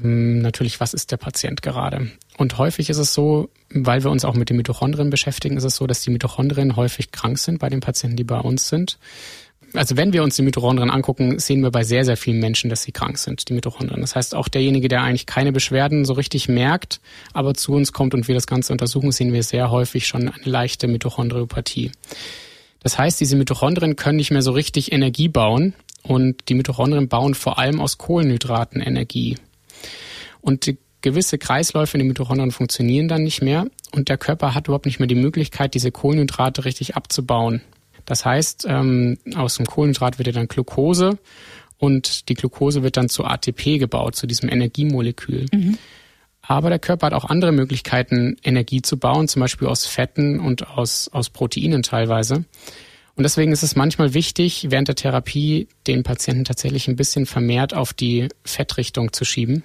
ähm, natürlich, was ist der Patient gerade? Und häufig ist es so, weil wir uns auch mit den Mitochondrien beschäftigen, ist es so, dass die Mitochondrien häufig krank sind bei den Patienten, die bei uns sind. Also wenn wir uns die Mitochondrien angucken, sehen wir bei sehr, sehr vielen Menschen, dass sie krank sind, die Mitochondrien. Das heißt, auch derjenige, der eigentlich keine Beschwerden so richtig merkt, aber zu uns kommt und wir das Ganze untersuchen, sehen wir sehr häufig schon eine leichte Mitochondriopathie. Das heißt, diese Mitochondrien können nicht mehr so richtig Energie bauen und die Mitochondrien bauen vor allem aus Kohlenhydraten Energie. Und die gewisse Kreisläufe in den Mitochondrien funktionieren dann nicht mehr und der Körper hat überhaupt nicht mehr die Möglichkeit, diese Kohlenhydrate richtig abzubauen. Das heißt, ähm, aus dem Kohlenhydrat wird ja dann Glucose und die Glucose wird dann zu ATP gebaut, zu diesem Energiemolekül. Mhm. Aber der Körper hat auch andere Möglichkeiten, Energie zu bauen, zum Beispiel aus Fetten und aus, aus Proteinen teilweise. Und deswegen ist es manchmal wichtig, während der Therapie den Patienten tatsächlich ein bisschen vermehrt auf die Fettrichtung zu schieben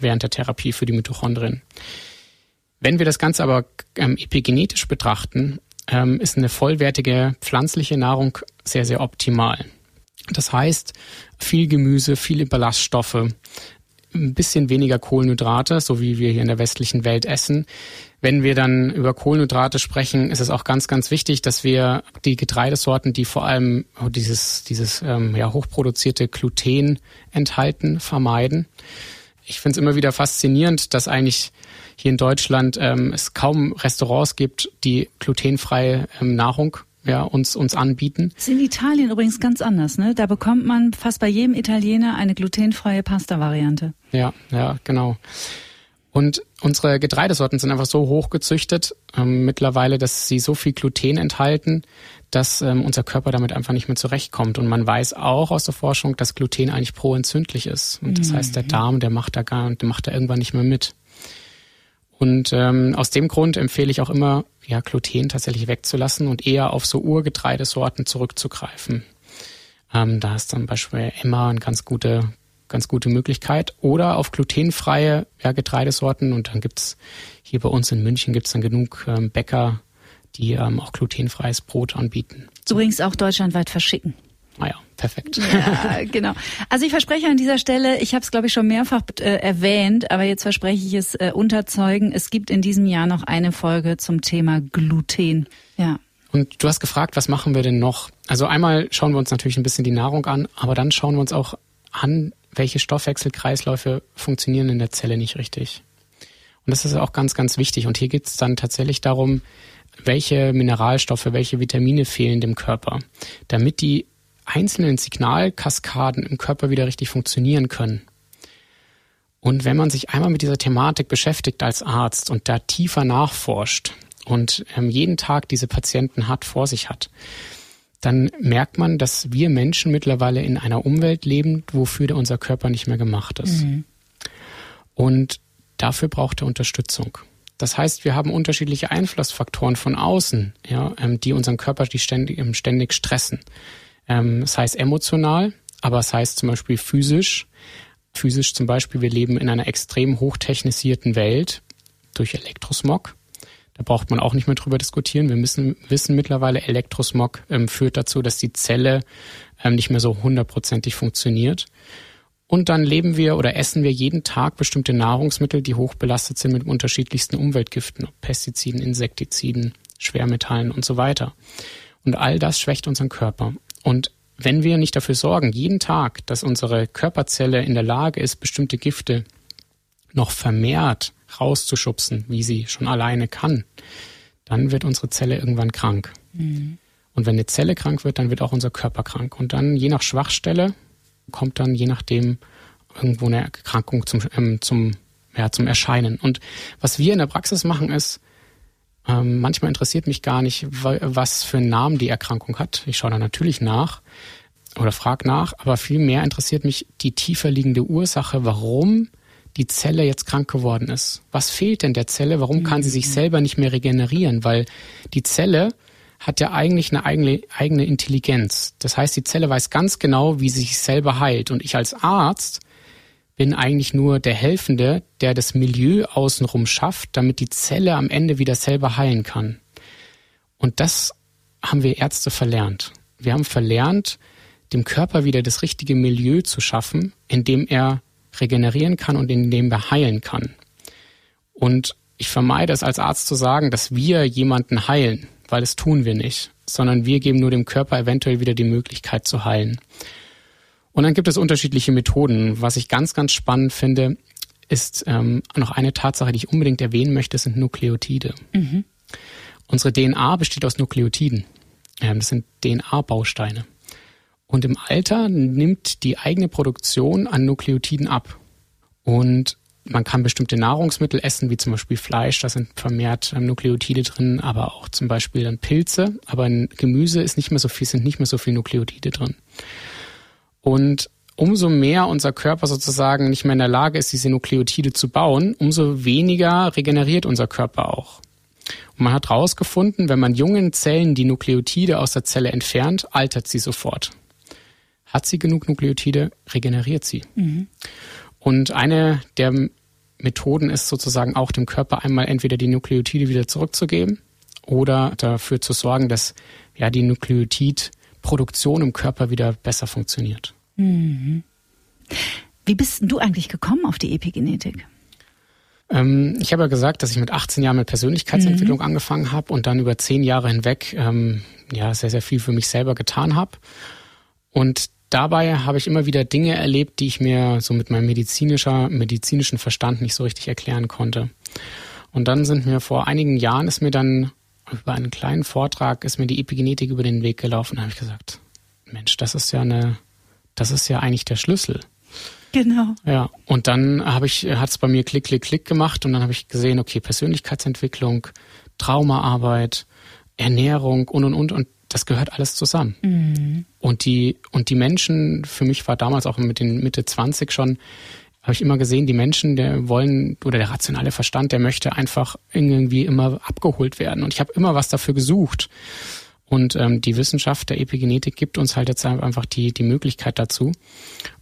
während der Therapie für die Mitochondrien. Wenn wir das Ganze aber ähm, epigenetisch betrachten, ähm, ist eine vollwertige pflanzliche Nahrung sehr, sehr optimal. Das heißt, viel Gemüse, viele Ballaststoffe, ein bisschen weniger Kohlenhydrate, so wie wir hier in der westlichen Welt essen. Wenn wir dann über Kohlenhydrate sprechen, ist es auch ganz, ganz wichtig, dass wir die Getreidesorten, die vor allem dieses, dieses ähm, ja, hochproduzierte Gluten enthalten, vermeiden ich finde es immer wieder faszinierend, dass eigentlich hier in Deutschland ähm, es kaum Restaurants gibt, die glutenfreie ähm, Nahrung ja, uns, uns anbieten. Das ist in Italien übrigens ganz anders, ne? Da bekommt man fast bei jedem Italiener eine glutenfreie Pasta-Variante. Ja, ja, genau. Und unsere Getreidesorten sind einfach so hoch gezüchtet ähm, mittlerweile, dass sie so viel Gluten enthalten, dass ähm, unser Körper damit einfach nicht mehr zurechtkommt. Und man weiß auch aus der Forschung, dass Gluten eigentlich proentzündlich ist. Und das mhm. heißt, der. Darm, der macht da gar, der macht da irgendwann nicht mehr mit. Und ähm, aus dem Grund empfehle ich auch immer, ja, Gluten tatsächlich wegzulassen und eher auf so Urgetreidesorten zurückzugreifen. Ähm, da ist dann beispielsweise Emma eine ganz gute, ganz gute Möglichkeit. Oder auf glutenfreie ja, Getreidesorten. Und dann gibt's hier bei uns in München gibt's dann genug ähm, Bäcker, die ähm, auch glutenfreies Brot anbieten. Übrigens auch deutschlandweit verschicken. Ah ja, perfekt. Ja, genau. Also ich verspreche an dieser Stelle, ich habe es glaube ich schon mehrfach äh, erwähnt, aber jetzt verspreche ich es äh, unterzeugen, es gibt in diesem Jahr noch eine Folge zum Thema Gluten. Ja. Und du hast gefragt, was machen wir denn noch? Also einmal schauen wir uns natürlich ein bisschen die Nahrung an, aber dann schauen wir uns auch an, welche Stoffwechselkreisläufe funktionieren in der Zelle nicht richtig. Und das ist auch ganz, ganz wichtig. Und hier geht es dann tatsächlich darum, welche Mineralstoffe, welche Vitamine fehlen dem Körper, damit die einzelnen Signalkaskaden im Körper wieder richtig funktionieren können. Und wenn man sich einmal mit dieser Thematik beschäftigt als Arzt und da tiefer nachforscht und ähm, jeden Tag diese Patienten hat, vor sich hat, dann merkt man, dass wir Menschen mittlerweile in einer Umwelt leben, wofür unser Körper nicht mehr gemacht ist. Mhm. Und dafür braucht er Unterstützung. Das heißt, wir haben unterschiedliche Einflussfaktoren von außen, ja, ähm, die unseren Körper die ständig, ähm, ständig stressen. Ähm, das heißt emotional, aber es heißt zum Beispiel physisch. Physisch zum Beispiel, wir leben in einer extrem hochtechnisierten Welt durch Elektrosmog. Da braucht man auch nicht mehr drüber diskutieren. Wir müssen wissen mittlerweile, Elektrosmog ähm, führt dazu, dass die Zelle ähm, nicht mehr so hundertprozentig funktioniert. Und dann leben wir oder essen wir jeden Tag bestimmte Nahrungsmittel, die hochbelastet sind mit unterschiedlichsten Umweltgiften, Pestiziden, Insektiziden, Schwermetallen und so weiter. Und all das schwächt unseren Körper. Und wenn wir nicht dafür sorgen, jeden Tag, dass unsere Körperzelle in der Lage ist, bestimmte Gifte noch vermehrt rauszuschubsen, wie sie schon alleine kann, dann wird unsere Zelle irgendwann krank. Mhm. Und wenn eine Zelle krank wird, dann wird auch unser Körper krank. Und dann je nach Schwachstelle kommt dann je nachdem irgendwo eine Erkrankung zum, ähm, zum, ja, zum Erscheinen. Und was wir in der Praxis machen ist, ähm, manchmal interessiert mich gar nicht, was für einen Namen die Erkrankung hat. Ich schaue da natürlich nach oder frage nach, aber vielmehr interessiert mich die tiefer liegende Ursache, warum die Zelle jetzt krank geworden ist. Was fehlt denn der Zelle? Warum kann sie sich mhm. selber nicht mehr regenerieren? Weil die Zelle hat ja eigentlich eine eigene, eigene Intelligenz. Das heißt, die Zelle weiß ganz genau, wie sie sich selber heilt. Und ich als Arzt bin eigentlich nur der Helfende, der das Milieu außenrum schafft, damit die Zelle am Ende wieder selber heilen kann. Und das haben wir Ärzte verlernt. Wir haben verlernt, dem Körper wieder das richtige Milieu zu schaffen, in dem er regenerieren kann und in dem er heilen kann. Und ich vermeide es als Arzt zu sagen, dass wir jemanden heilen, weil das tun wir nicht, sondern wir geben nur dem Körper eventuell wieder die Möglichkeit zu heilen. Und dann gibt es unterschiedliche Methoden. Was ich ganz, ganz spannend finde, ist ähm, noch eine Tatsache, die ich unbedingt erwähnen möchte, sind Nukleotide. Mhm. Unsere DNA besteht aus Nukleotiden. Ähm, das sind DNA-Bausteine. Und im Alter nimmt die eigene Produktion an Nukleotiden ab. Und man kann bestimmte Nahrungsmittel essen, wie zum Beispiel Fleisch, da sind vermehrt ähm, Nukleotide drin, aber auch zum Beispiel dann Pilze. Aber in Gemüse ist nicht mehr so viel, sind nicht mehr so viel Nukleotide drin. Und umso mehr unser Körper sozusagen nicht mehr in der Lage ist, diese Nukleotide zu bauen, umso weniger regeneriert unser Körper auch. Und man hat herausgefunden, wenn man jungen Zellen die Nukleotide aus der Zelle entfernt, altert sie sofort. Hat sie genug Nukleotide, regeneriert sie. Mhm. Und eine der Methoden ist sozusagen auch dem Körper einmal entweder die Nukleotide wieder zurückzugeben oder dafür zu sorgen, dass ja die Nukleotidproduktion im Körper wieder besser funktioniert. Mhm. Wie bist du eigentlich gekommen auf die Epigenetik? Ähm, ich habe ja gesagt, dass ich mit 18 Jahren mit Persönlichkeitsentwicklung mhm. angefangen habe und dann über zehn Jahre hinweg ähm, ja sehr, sehr viel für mich selber getan habe. Und dabei habe ich immer wieder Dinge erlebt, die ich mir so mit meinem medizinischer, medizinischen Verstand nicht so richtig erklären konnte. Und dann sind mir vor einigen Jahren ist mir dann über einen kleinen Vortrag ist mir die Epigenetik über den Weg gelaufen. Da habe ich gesagt, Mensch, das ist ja eine, das ist ja eigentlich der Schlüssel. Genau. Ja, und dann habe ich, hat es bei mir Klick, Klick, Klick gemacht und dann habe ich gesehen, okay, Persönlichkeitsentwicklung, Traumaarbeit, Ernährung und und und und das gehört alles zusammen. Mhm. Und die, und die Menschen, für mich war damals auch mit den Mitte 20 schon, habe ich immer gesehen, die Menschen, der wollen, oder der rationale Verstand, der möchte einfach irgendwie immer abgeholt werden. Und ich habe immer was dafür gesucht. Und ähm, die Wissenschaft der Epigenetik gibt uns halt jetzt einfach die, die Möglichkeit dazu.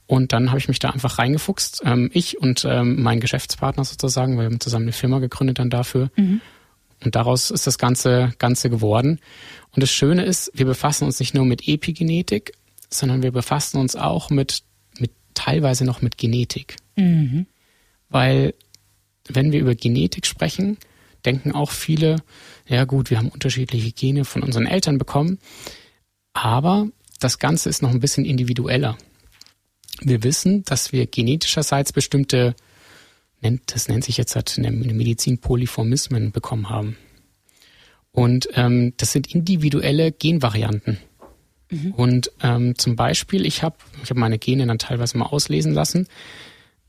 Und dann habe ich mich da einfach reingefuchst. Ähm, ich und ähm, mein Geschäftspartner sozusagen, wir haben zusammen eine Firma gegründet dann dafür. Mhm. Und daraus ist das Ganze, Ganze geworden. Und das Schöne ist, wir befassen uns nicht nur mit Epigenetik, sondern wir befassen uns auch mit, mit teilweise noch mit Genetik. Mhm. Weil wenn wir über Genetik sprechen, denken auch viele, ja gut, wir haben unterschiedliche Gene von unseren Eltern bekommen, aber das Ganze ist noch ein bisschen individueller. Wir wissen, dass wir genetischerseits bestimmte nennt, das nennt sich jetzt halt in der Medizin Polyformismen bekommen haben. Und ähm, das sind individuelle Genvarianten. Mhm. Und ähm, zum Beispiel, ich habe ich hab meine Gene dann teilweise mal auslesen lassen.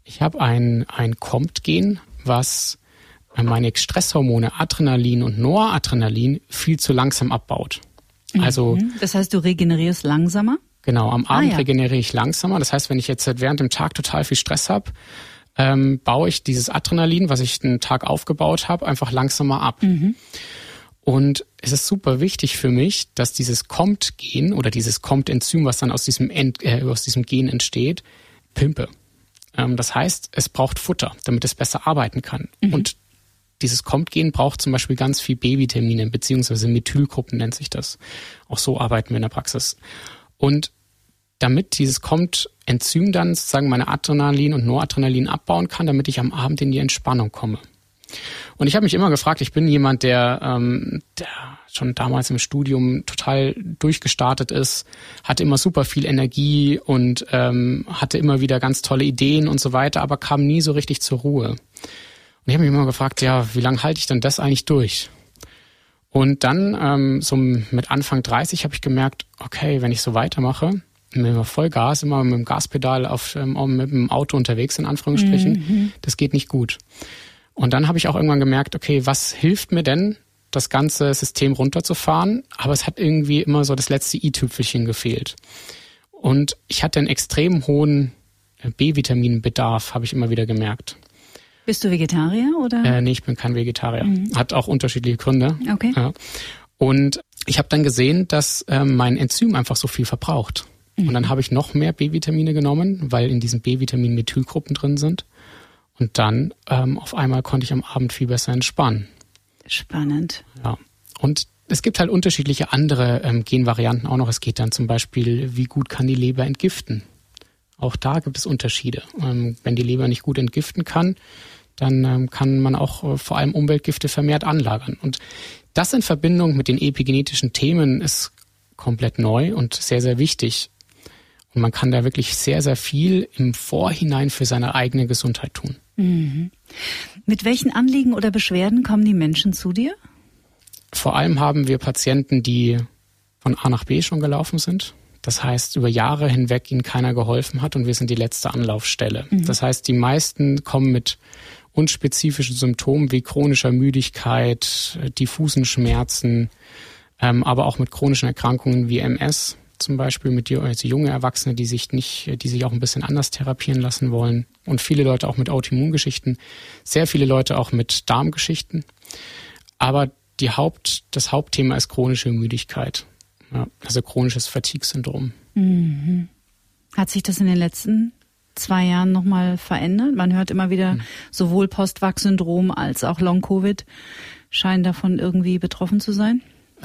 Ich habe ein, ein COMT-Gen, was meine Stresshormone Adrenalin und Noradrenalin viel zu langsam abbaut. Also mhm. das heißt, du regenerierst langsamer? Genau, am Abend ah, ja. regeneriere ich langsamer. Das heißt, wenn ich jetzt während dem Tag total viel Stress habe, ähm, baue ich dieses Adrenalin, was ich den Tag aufgebaut habe, einfach langsamer ab. Mhm. Und es ist super wichtig für mich, dass dieses COMT-Gen oder dieses COMT-Enzym, was dann aus diesem, End, äh, aus diesem Gen entsteht, pimpe. Ähm, das heißt, es braucht Futter, damit es besser arbeiten kann. Mhm. Und dieses COMT-Gen braucht zum Beispiel ganz viel B-Vitamine, beziehungsweise Methylgruppen nennt sich das. Auch so arbeiten wir in der Praxis. Und damit dieses COMT-Enzym dann sozusagen meine Adrenalin und Noradrenalin abbauen kann, damit ich am Abend in die Entspannung komme. Und ich habe mich immer gefragt, ich bin jemand, der, ähm, der schon damals im Studium total durchgestartet ist, hatte immer super viel Energie und ähm, hatte immer wieder ganz tolle Ideen und so weiter, aber kam nie so richtig zur Ruhe. Und ich habe mich immer gefragt, ja, wie lange halte ich denn das eigentlich durch? Und dann, ähm, so mit Anfang 30, habe ich gemerkt, okay, wenn ich so weitermache, mit Vollgas, immer mit dem Gaspedal auf, ähm, mit dem Auto unterwegs, in Anführungsstrichen, mhm. das geht nicht gut. Und dann habe ich auch irgendwann gemerkt, okay, was hilft mir denn, das ganze System runterzufahren? Aber es hat irgendwie immer so das letzte i-Tüpfelchen gefehlt. Und ich hatte einen extrem hohen äh, B-Vitaminbedarf, habe ich immer wieder gemerkt. Bist du Vegetarier oder? Äh, nee, ich bin kein Vegetarier. Mhm. Hat auch unterschiedliche Gründe. Okay. Ja. Und ich habe dann gesehen, dass äh, mein Enzym einfach so viel verbraucht. Mhm. Und dann habe ich noch mehr B-Vitamine genommen, weil in diesen B-Vitamin Methylgruppen drin sind. Und dann ähm, auf einmal konnte ich am Abend viel besser entspannen. Spannend. Ja. Und es gibt halt unterschiedliche andere ähm, Genvarianten auch noch. Es geht dann zum Beispiel, wie gut kann die Leber entgiften. Auch da gibt es Unterschiede. Ähm, wenn die Leber nicht gut entgiften kann, dann ähm, kann man auch äh, vor allem Umweltgifte vermehrt anlagern. Und das in Verbindung mit den epigenetischen Themen ist komplett neu und sehr, sehr wichtig. Und man kann da wirklich sehr, sehr viel im Vorhinein für seine eigene Gesundheit tun. Mhm. Mit welchen Anliegen oder Beschwerden kommen die Menschen zu dir? Vor allem haben wir Patienten, die von A nach B schon gelaufen sind. Das heißt, über Jahre hinweg ihnen keiner geholfen hat und wir sind die letzte Anlaufstelle. Mhm. Das heißt, die meisten kommen mit unspezifischen Symptomen wie chronischer Müdigkeit, diffusen Schmerzen, ähm, aber auch mit chronischen Erkrankungen wie MS, zum Beispiel mit dir, also junge Erwachsene, die sich nicht, die sich auch ein bisschen anders therapieren lassen wollen. Und viele Leute auch mit Autoimmungeschichten, sehr viele Leute auch mit Darmgeschichten. Aber die Haupt, das Hauptthema ist chronische Müdigkeit. Ja, also chronisches Fatigue-Syndrom. Mhm. Hat sich das in den letzten zwei Jahren nochmal verändert? Man hört immer wieder, mhm. sowohl Postwachs-Syndrom als auch Long-Covid scheinen davon irgendwie betroffen zu sein.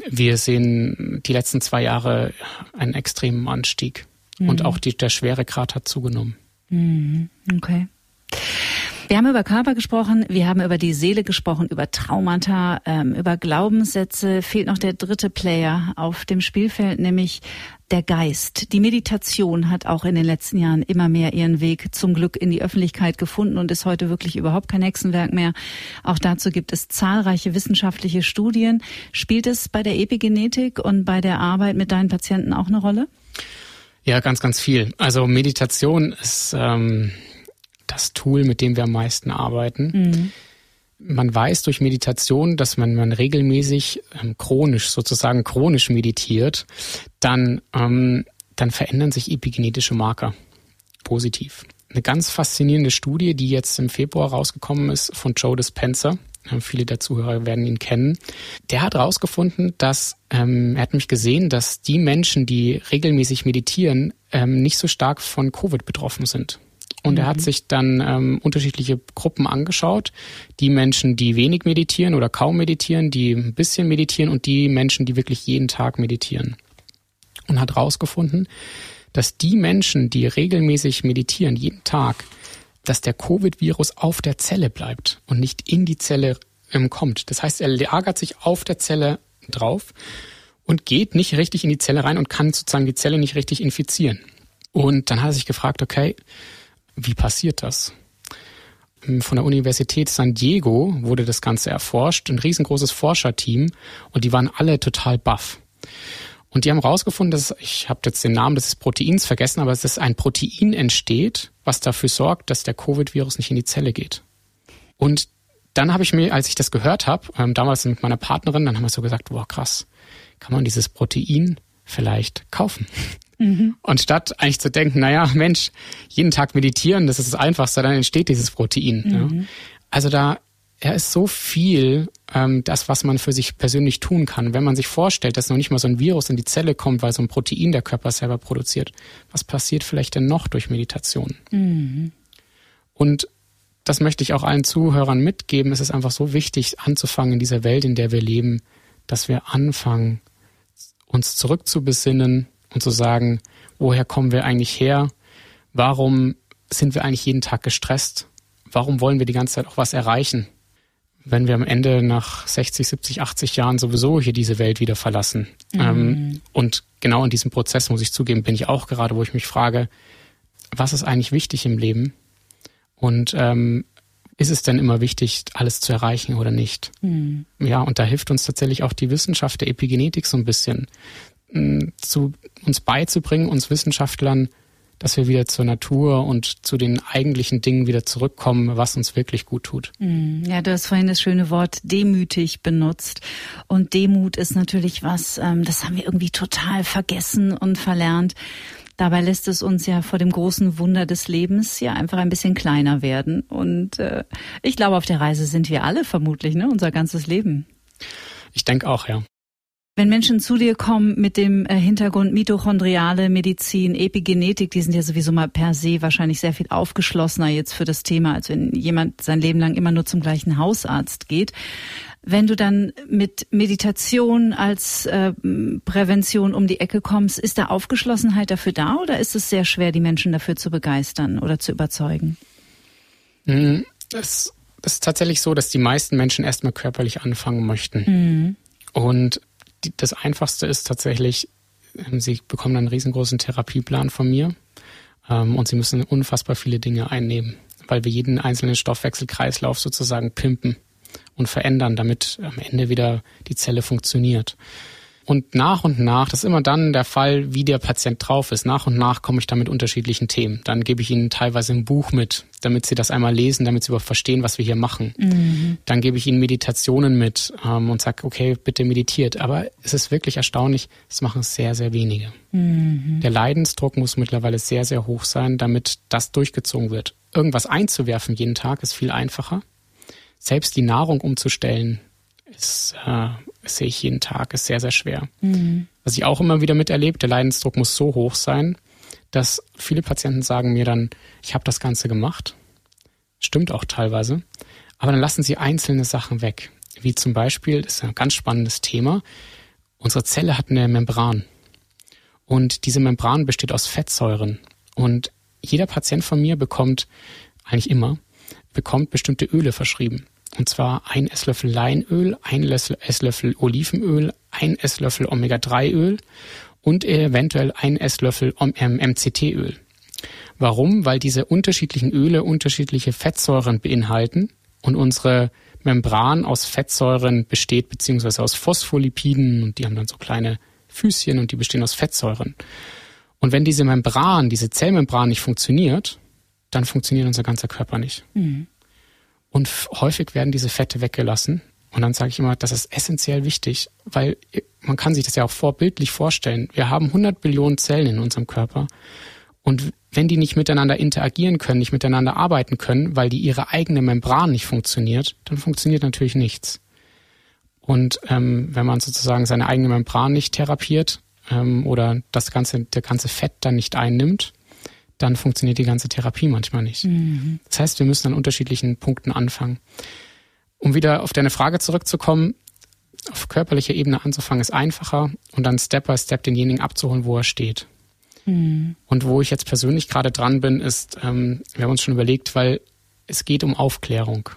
Wir sehen die letzten zwei Jahre einen extremen Anstieg. Mhm. Und auch die, der Schweregrad hat zugenommen. Mhm. Okay. Wir haben über Körper gesprochen, wir haben über die Seele gesprochen, über Traumata, ähm, über Glaubenssätze. Fehlt noch der dritte Player auf dem Spielfeld, nämlich der Geist. Die Meditation hat auch in den letzten Jahren immer mehr ihren Weg zum Glück in die Öffentlichkeit gefunden und ist heute wirklich überhaupt kein Hexenwerk mehr. Auch dazu gibt es zahlreiche wissenschaftliche Studien. Spielt es bei der Epigenetik und bei der Arbeit mit deinen Patienten auch eine Rolle? Ja, ganz, ganz viel. Also Meditation ist ähm, das Tool, mit dem wir am meisten arbeiten. Mhm. Man weiß durch Meditation, dass man, man regelmäßig ähm, chronisch, sozusagen chronisch meditiert, dann, ähm, dann verändern sich epigenetische Marker positiv. Eine ganz faszinierende Studie, die jetzt im Februar rausgekommen ist von Joe Dispenza. Äh, viele der Zuhörer werden ihn kennen. Der hat herausgefunden, dass ähm, er hat mich gesehen, dass die Menschen, die regelmäßig meditieren, ähm, nicht so stark von Covid betroffen sind. Und er hat mhm. sich dann ähm, unterschiedliche Gruppen angeschaut. Die Menschen, die wenig meditieren oder kaum meditieren, die ein bisschen meditieren und die Menschen, die wirklich jeden Tag meditieren. Und hat herausgefunden, dass die Menschen, die regelmäßig meditieren, jeden Tag, dass der Covid-Virus auf der Zelle bleibt und nicht in die Zelle ähm, kommt. Das heißt, er lagert sich auf der Zelle drauf und geht nicht richtig in die Zelle rein und kann sozusagen die Zelle nicht richtig infizieren. Und dann hat er sich gefragt, okay, wie passiert das? Von der Universität San Diego wurde das Ganze erforscht, ein riesengroßes Forscherteam und die waren alle total baff. Und die haben herausgefunden, dass, ich habe jetzt den Namen des Proteins vergessen, aber dass ein Protein entsteht, was dafür sorgt, dass der Covid-Virus nicht in die Zelle geht. Und dann habe ich mir, als ich das gehört habe, ähm, damals mit meiner Partnerin, dann haben wir so gesagt, boah krass, kann man dieses Protein vielleicht kaufen? Mhm. Und statt eigentlich zu denken, naja, Mensch, jeden Tag meditieren, das ist das Einfachste, dann entsteht dieses Protein. Mhm. Ja. Also da er ist so viel, ähm, das, was man für sich persönlich tun kann. Wenn man sich vorstellt, dass noch nicht mal so ein Virus in die Zelle kommt, weil so ein Protein der Körper selber produziert, was passiert vielleicht denn noch durch Meditation? Mhm. Und das möchte ich auch allen Zuhörern mitgeben. Es ist einfach so wichtig, anzufangen in dieser Welt, in der wir leben, dass wir anfangen, uns zurückzubesinnen und zu sagen, woher kommen wir eigentlich her? Warum sind wir eigentlich jeden Tag gestresst? Warum wollen wir die ganze Zeit auch was erreichen? Wenn wir am Ende nach 60, 70, 80 Jahren sowieso hier diese Welt wieder verlassen. Mhm. Ähm, und genau in diesem Prozess, muss ich zugeben, bin ich auch gerade, wo ich mich frage, was ist eigentlich wichtig im Leben? Und ähm, ist es denn immer wichtig, alles zu erreichen oder nicht? Mhm. Ja, und da hilft uns tatsächlich auch die Wissenschaft der Epigenetik so ein bisschen, zu uns beizubringen, uns Wissenschaftlern, dass wir wieder zur Natur und zu den eigentlichen Dingen wieder zurückkommen, was uns wirklich gut tut. Hm, ja, du hast vorhin das schöne Wort demütig benutzt. Und Demut ist natürlich was, ähm, das haben wir irgendwie total vergessen und verlernt. Dabei lässt es uns ja vor dem großen Wunder des Lebens ja einfach ein bisschen kleiner werden. Und äh, ich glaube, auf der Reise sind wir alle vermutlich, ne? Unser ganzes Leben. Ich denke auch, ja. Wenn Menschen zu dir kommen mit dem äh, Hintergrund mitochondriale Medizin, Epigenetik, die sind ja sowieso mal per se wahrscheinlich sehr viel aufgeschlossener jetzt für das Thema, als wenn jemand sein Leben lang immer nur zum gleichen Hausarzt geht. Wenn du dann mit Meditation als äh, Prävention um die Ecke kommst, ist da Aufgeschlossenheit dafür da oder ist es sehr schwer, die Menschen dafür zu begeistern oder zu überzeugen? Hm, es ist tatsächlich so, dass die meisten Menschen erstmal körperlich anfangen möchten. Mhm. Und die, das Einfachste ist tatsächlich, ähm, Sie bekommen einen riesengroßen Therapieplan von mir ähm, und Sie müssen unfassbar viele Dinge einnehmen, weil wir jeden einzelnen Stoffwechselkreislauf sozusagen pimpen und verändern, damit am Ende wieder die Zelle funktioniert. Und nach und nach, das ist immer dann der Fall, wie der Patient drauf ist. Nach und nach komme ich da mit unterschiedlichen Themen. Dann gebe ich ihnen teilweise ein Buch mit, damit sie das einmal lesen, damit sie überhaupt verstehen, was wir hier machen. Mhm. Dann gebe ich ihnen Meditationen mit ähm, und sage, okay, bitte meditiert. Aber es ist wirklich erstaunlich, es machen sehr, sehr wenige. Mhm. Der Leidensdruck muss mittlerweile sehr, sehr hoch sein, damit das durchgezogen wird. Irgendwas einzuwerfen jeden Tag ist viel einfacher. Selbst die Nahrung umzustellen, ist, äh, sehe ich jeden Tag, ist sehr, sehr schwer. Mhm. Was ich auch immer wieder miterlebe, der Leidensdruck muss so hoch sein, dass viele Patienten sagen mir dann, ich habe das Ganze gemacht. Stimmt auch teilweise. Aber dann lassen sie einzelne Sachen weg. Wie zum Beispiel, das ist ein ganz spannendes Thema, unsere Zelle hat eine Membran. Und diese Membran besteht aus Fettsäuren. Und jeder Patient von mir bekommt, eigentlich immer, bekommt bestimmte Öle verschrieben. Und zwar ein Esslöffel Leinöl, ein Esslöffel Olivenöl, ein Esslöffel Omega-3-Öl und eventuell ein Esslöffel MCT-Öl. Ähm, Warum? Weil diese unterschiedlichen Öle unterschiedliche Fettsäuren beinhalten und unsere Membran aus Fettsäuren besteht, beziehungsweise aus Phospholipiden und die haben dann so kleine Füßchen und die bestehen aus Fettsäuren. Und wenn diese Membran, diese Zellmembran nicht funktioniert, dann funktioniert unser ganzer Körper nicht. Mhm. Und häufig werden diese Fette weggelassen. Und dann sage ich immer, das ist essentiell wichtig, weil man kann sich das ja auch vorbildlich vorstellen. Wir haben 100 Billionen Zellen in unserem Körper. Und wenn die nicht miteinander interagieren können, nicht miteinander arbeiten können, weil die ihre eigene Membran nicht funktioniert, dann funktioniert natürlich nichts. Und ähm, wenn man sozusagen seine eigene Membran nicht therapiert ähm, oder das ganze, der ganze Fett dann nicht einnimmt, dann funktioniert die ganze Therapie manchmal nicht. Mhm. Das heißt, wir müssen an unterschiedlichen Punkten anfangen. Um wieder auf deine Frage zurückzukommen, auf körperlicher Ebene anzufangen ist einfacher und dann Step by Step denjenigen abzuholen, wo er steht. Mhm. Und wo ich jetzt persönlich gerade dran bin, ist, ähm, wir haben uns schon überlegt, weil es geht um Aufklärung.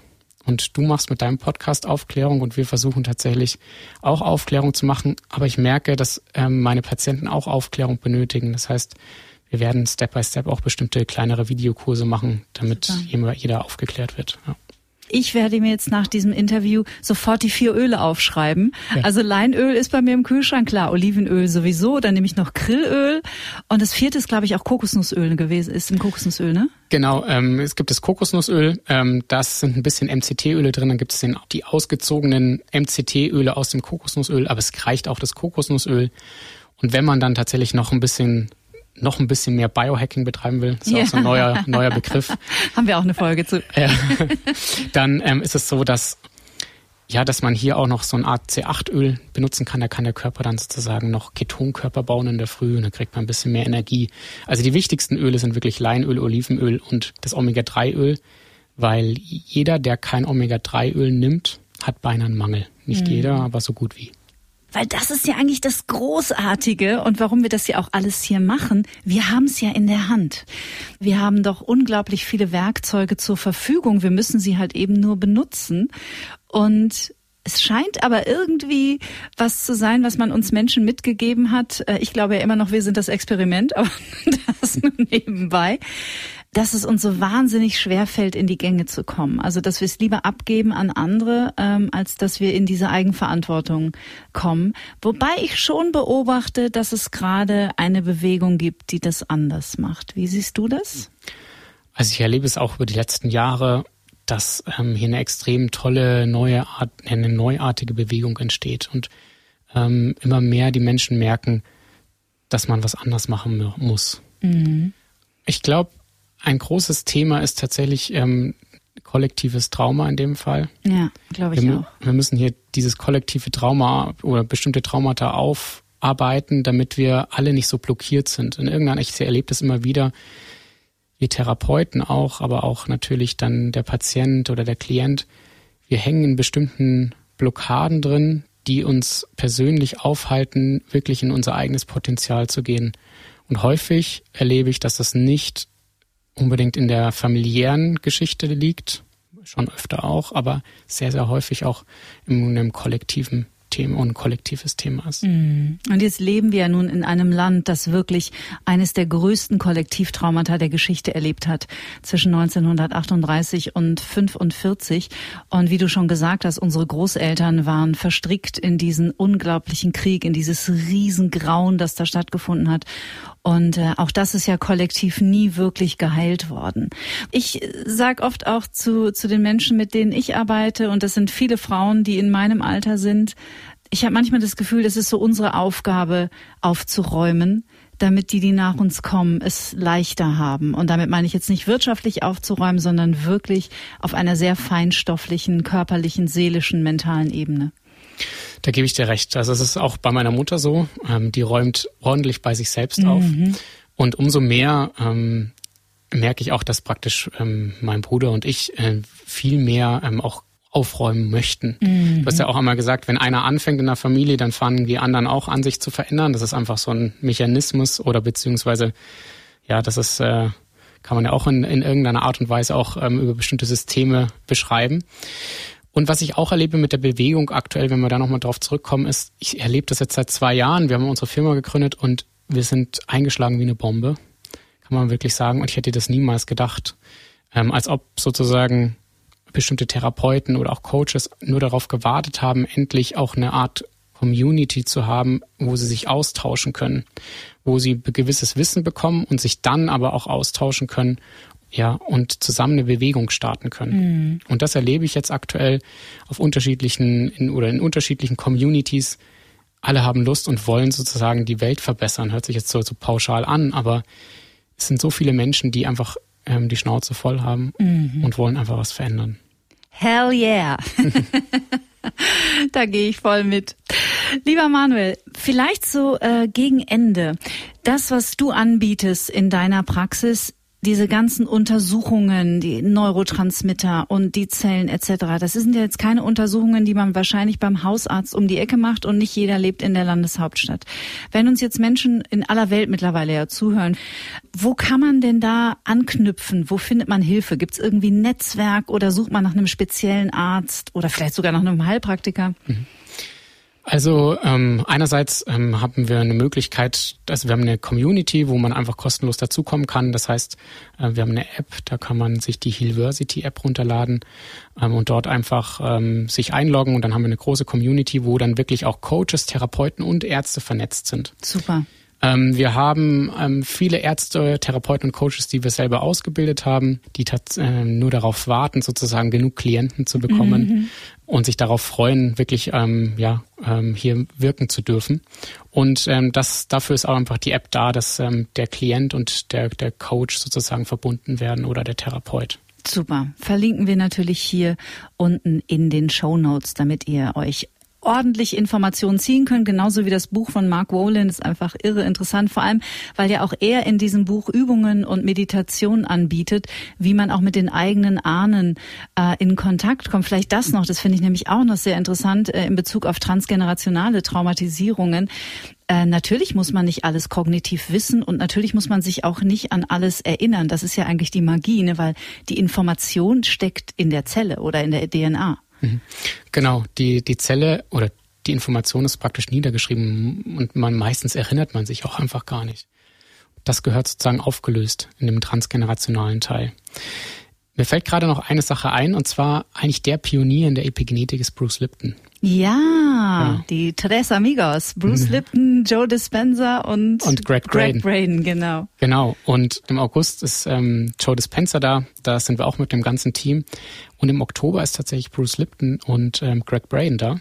Und du machst mit deinem Podcast Aufklärung und wir versuchen tatsächlich auch Aufklärung zu machen. Aber ich merke, dass ähm, meine Patienten auch Aufklärung benötigen. Das heißt, wir werden Step by Step auch bestimmte kleinere Videokurse machen, damit Super. jeder aufgeklärt wird. Ja. Ich werde mir jetzt nach diesem Interview sofort die vier Öle aufschreiben. Ja. Also Leinöl ist bei mir im Kühlschrank, klar, Olivenöl sowieso, dann nehme ich noch Grillöl und das vierte ist, glaube ich, auch Kokosnussöl gewesen, ist im Kokosnussöl, ne? Genau, ähm, es gibt das Kokosnussöl, ähm, das sind ein bisschen MCT-Öle drin, dann gibt es den, die ausgezogenen MCT-Öle aus dem Kokosnussöl, aber es reicht auch das Kokosnussöl. Und wenn man dann tatsächlich noch ein bisschen noch ein bisschen mehr Biohacking betreiben will, das ist ja. auch so ein neuer, neuer Begriff. Haben wir auch eine Folge zu. Ja. Dann ähm, ist es so, dass ja, dass man hier auch noch so eine Art C8-Öl benutzen kann. Da kann der Körper dann sozusagen noch Ketonkörper bauen in der Früh und dann kriegt man ein bisschen mehr Energie. Also die wichtigsten Öle sind wirklich Leinöl, Olivenöl und das Omega-3-Öl, weil jeder, der kein Omega-3-Öl nimmt, hat beinahe einen Mangel. Nicht mhm. jeder, aber so gut wie. Weil das ist ja eigentlich das Großartige und warum wir das ja auch alles hier machen. Wir haben es ja in der Hand. Wir haben doch unglaublich viele Werkzeuge zur Verfügung. Wir müssen sie halt eben nur benutzen. Und es scheint aber irgendwie was zu sein, was man uns Menschen mitgegeben hat. Äh, ich glaube ja immer noch, wir sind das Experiment, aber das nur nebenbei dass es uns so wahnsinnig schwer fällt, in die Gänge zu kommen. Also dass wir es lieber abgeben an andere, ähm, als dass wir in diese Eigenverantwortung kommen. Wobei ich schon beobachte, dass es gerade eine Bewegung gibt, die das anders macht. Wie siehst du das? Also ich erlebe es auch über die letzten Jahre, dass ähm, hier eine extrem tolle neue Art, eine neuartige Bewegung entsteht und ähm, immer mehr die Menschen merken, dass man was anders machen muss. Mhm. Ich glaube, ein großes Thema ist tatsächlich ähm, kollektives Trauma in dem Fall. Ja, glaube ich wir, auch. Wir müssen hier dieses kollektive Trauma oder bestimmte Traumata aufarbeiten, damit wir alle nicht so blockiert sind. In irgendeiner, ich erlebe das immer wieder, wir Therapeuten auch, aber auch natürlich dann der Patient oder der Klient. Wir hängen in bestimmten Blockaden drin, die uns persönlich aufhalten, wirklich in unser eigenes Potenzial zu gehen. Und häufig erlebe ich, dass das nicht unbedingt in der familiären Geschichte liegt, schon öfter auch, aber sehr, sehr häufig auch in einem kollektiven Thema und kollektives Thema ist. Mm. Und jetzt leben wir ja nun in einem Land, das wirklich eines der größten Kollektivtraumata der Geschichte erlebt hat, zwischen 1938 und 45. Und wie du schon gesagt hast, unsere Großeltern waren verstrickt in diesen unglaublichen Krieg, in dieses Riesengrauen, das da stattgefunden hat. Und äh, auch das ist ja kollektiv nie wirklich geheilt worden. Ich sag oft auch zu, zu den Menschen, mit denen ich arbeite, und das sind viele Frauen, die in meinem Alter sind, ich habe manchmal das Gefühl, das ist so unsere Aufgabe, aufzuräumen, damit die, die nach uns kommen, es leichter haben. Und damit meine ich jetzt nicht wirtschaftlich aufzuräumen, sondern wirklich auf einer sehr feinstofflichen, körperlichen, seelischen, mentalen Ebene. Da gebe ich dir recht. Also es ist auch bei meiner Mutter so. Ähm, die räumt ordentlich bei sich selbst mhm. auf. Und umso mehr ähm, merke ich auch, dass praktisch ähm, mein Bruder und ich äh, viel mehr ähm, auch aufräumen möchten. Mhm. Du hast ja auch einmal gesagt, wenn einer anfängt in der Familie, dann fangen die anderen auch an, sich zu verändern. Das ist einfach so ein Mechanismus oder beziehungsweise, ja, das ist, äh, kann man ja auch in, in irgendeiner Art und Weise auch ähm, über bestimmte Systeme beschreiben. Und was ich auch erlebe mit der Bewegung aktuell, wenn wir da nochmal drauf zurückkommen, ist, ich erlebe das jetzt seit zwei Jahren. Wir haben unsere Firma gegründet und wir sind eingeschlagen wie eine Bombe, kann man wirklich sagen. Und ich hätte das niemals gedacht. Ähm, als ob sozusagen bestimmte Therapeuten oder auch Coaches nur darauf gewartet haben, endlich auch eine Art Community zu haben, wo sie sich austauschen können, wo sie gewisses Wissen bekommen und sich dann aber auch austauschen können ja, und zusammen eine Bewegung starten können. Mhm. Und das erlebe ich jetzt aktuell auf unterschiedlichen in, oder in unterschiedlichen Communities. Alle haben Lust und wollen sozusagen die Welt verbessern. Hört sich jetzt so, so pauschal an, aber es sind so viele Menschen, die einfach ähm, die Schnauze voll haben mhm. und wollen einfach was verändern. Hell yeah. da gehe ich voll mit. Lieber Manuel, vielleicht so äh, gegen Ende. Das, was du anbietest in deiner Praxis, diese ganzen Untersuchungen, die Neurotransmitter und die Zellen etc., das sind ja jetzt keine Untersuchungen, die man wahrscheinlich beim Hausarzt um die Ecke macht und nicht jeder lebt in der Landeshauptstadt. Wenn uns jetzt Menschen in aller Welt mittlerweile ja zuhören, wo kann man denn da anknüpfen? Wo findet man Hilfe? Gibt es irgendwie ein Netzwerk oder sucht man nach einem speziellen Arzt oder vielleicht sogar nach einem Heilpraktiker? Mhm. Also ähm, einerseits ähm, haben wir eine Möglichkeit, also wir haben eine Community, wo man einfach kostenlos dazukommen kann. Das heißt, äh, wir haben eine App, da kann man sich die Healversity App runterladen ähm, und dort einfach ähm, sich einloggen und dann haben wir eine große Community, wo dann wirklich auch Coaches, Therapeuten und Ärzte vernetzt sind. Super. Ähm, wir haben ähm, viele Ärzte, Therapeuten und Coaches, die wir selber ausgebildet haben, die äh, nur darauf warten, sozusagen genug Klienten zu bekommen mhm. Und sich darauf freuen, wirklich ähm, ja, ähm, hier wirken zu dürfen. Und ähm, das, dafür ist auch einfach die App da, dass ähm, der Klient und der, der Coach sozusagen verbunden werden oder der Therapeut. Super. Verlinken wir natürlich hier unten in den Show Notes, damit ihr euch ordentlich Informationen ziehen können, genauso wie das Buch von Mark Wolin ist einfach irre interessant, vor allem, weil ja auch er in diesem Buch Übungen und Meditation anbietet, wie man auch mit den eigenen Ahnen äh, in Kontakt kommt. Vielleicht das noch, das finde ich nämlich auch noch sehr interessant äh, in Bezug auf transgenerationale Traumatisierungen. Äh, natürlich muss man nicht alles kognitiv wissen und natürlich muss man sich auch nicht an alles erinnern. Das ist ja eigentlich die Magie, ne? weil die Information steckt in der Zelle oder in der DNA. Genau, die, die Zelle oder die Information ist praktisch niedergeschrieben und man meistens erinnert man sich auch einfach gar nicht. Das gehört sozusagen aufgelöst in dem transgenerationalen Teil. Mir fällt gerade noch eine Sache ein, und zwar eigentlich der Pionier in der Epigenetik ist Bruce Lipton. Ja, ja. die Tres Amigos. Bruce mhm. Lipton, Joe Dispenza und, und Greg, Greg Braden. Braden. Genau. Genau. Und im August ist ähm, Joe Dispenza da. Da sind wir auch mit dem ganzen Team. Und im Oktober ist tatsächlich Bruce Lipton und ähm, Greg Braden da.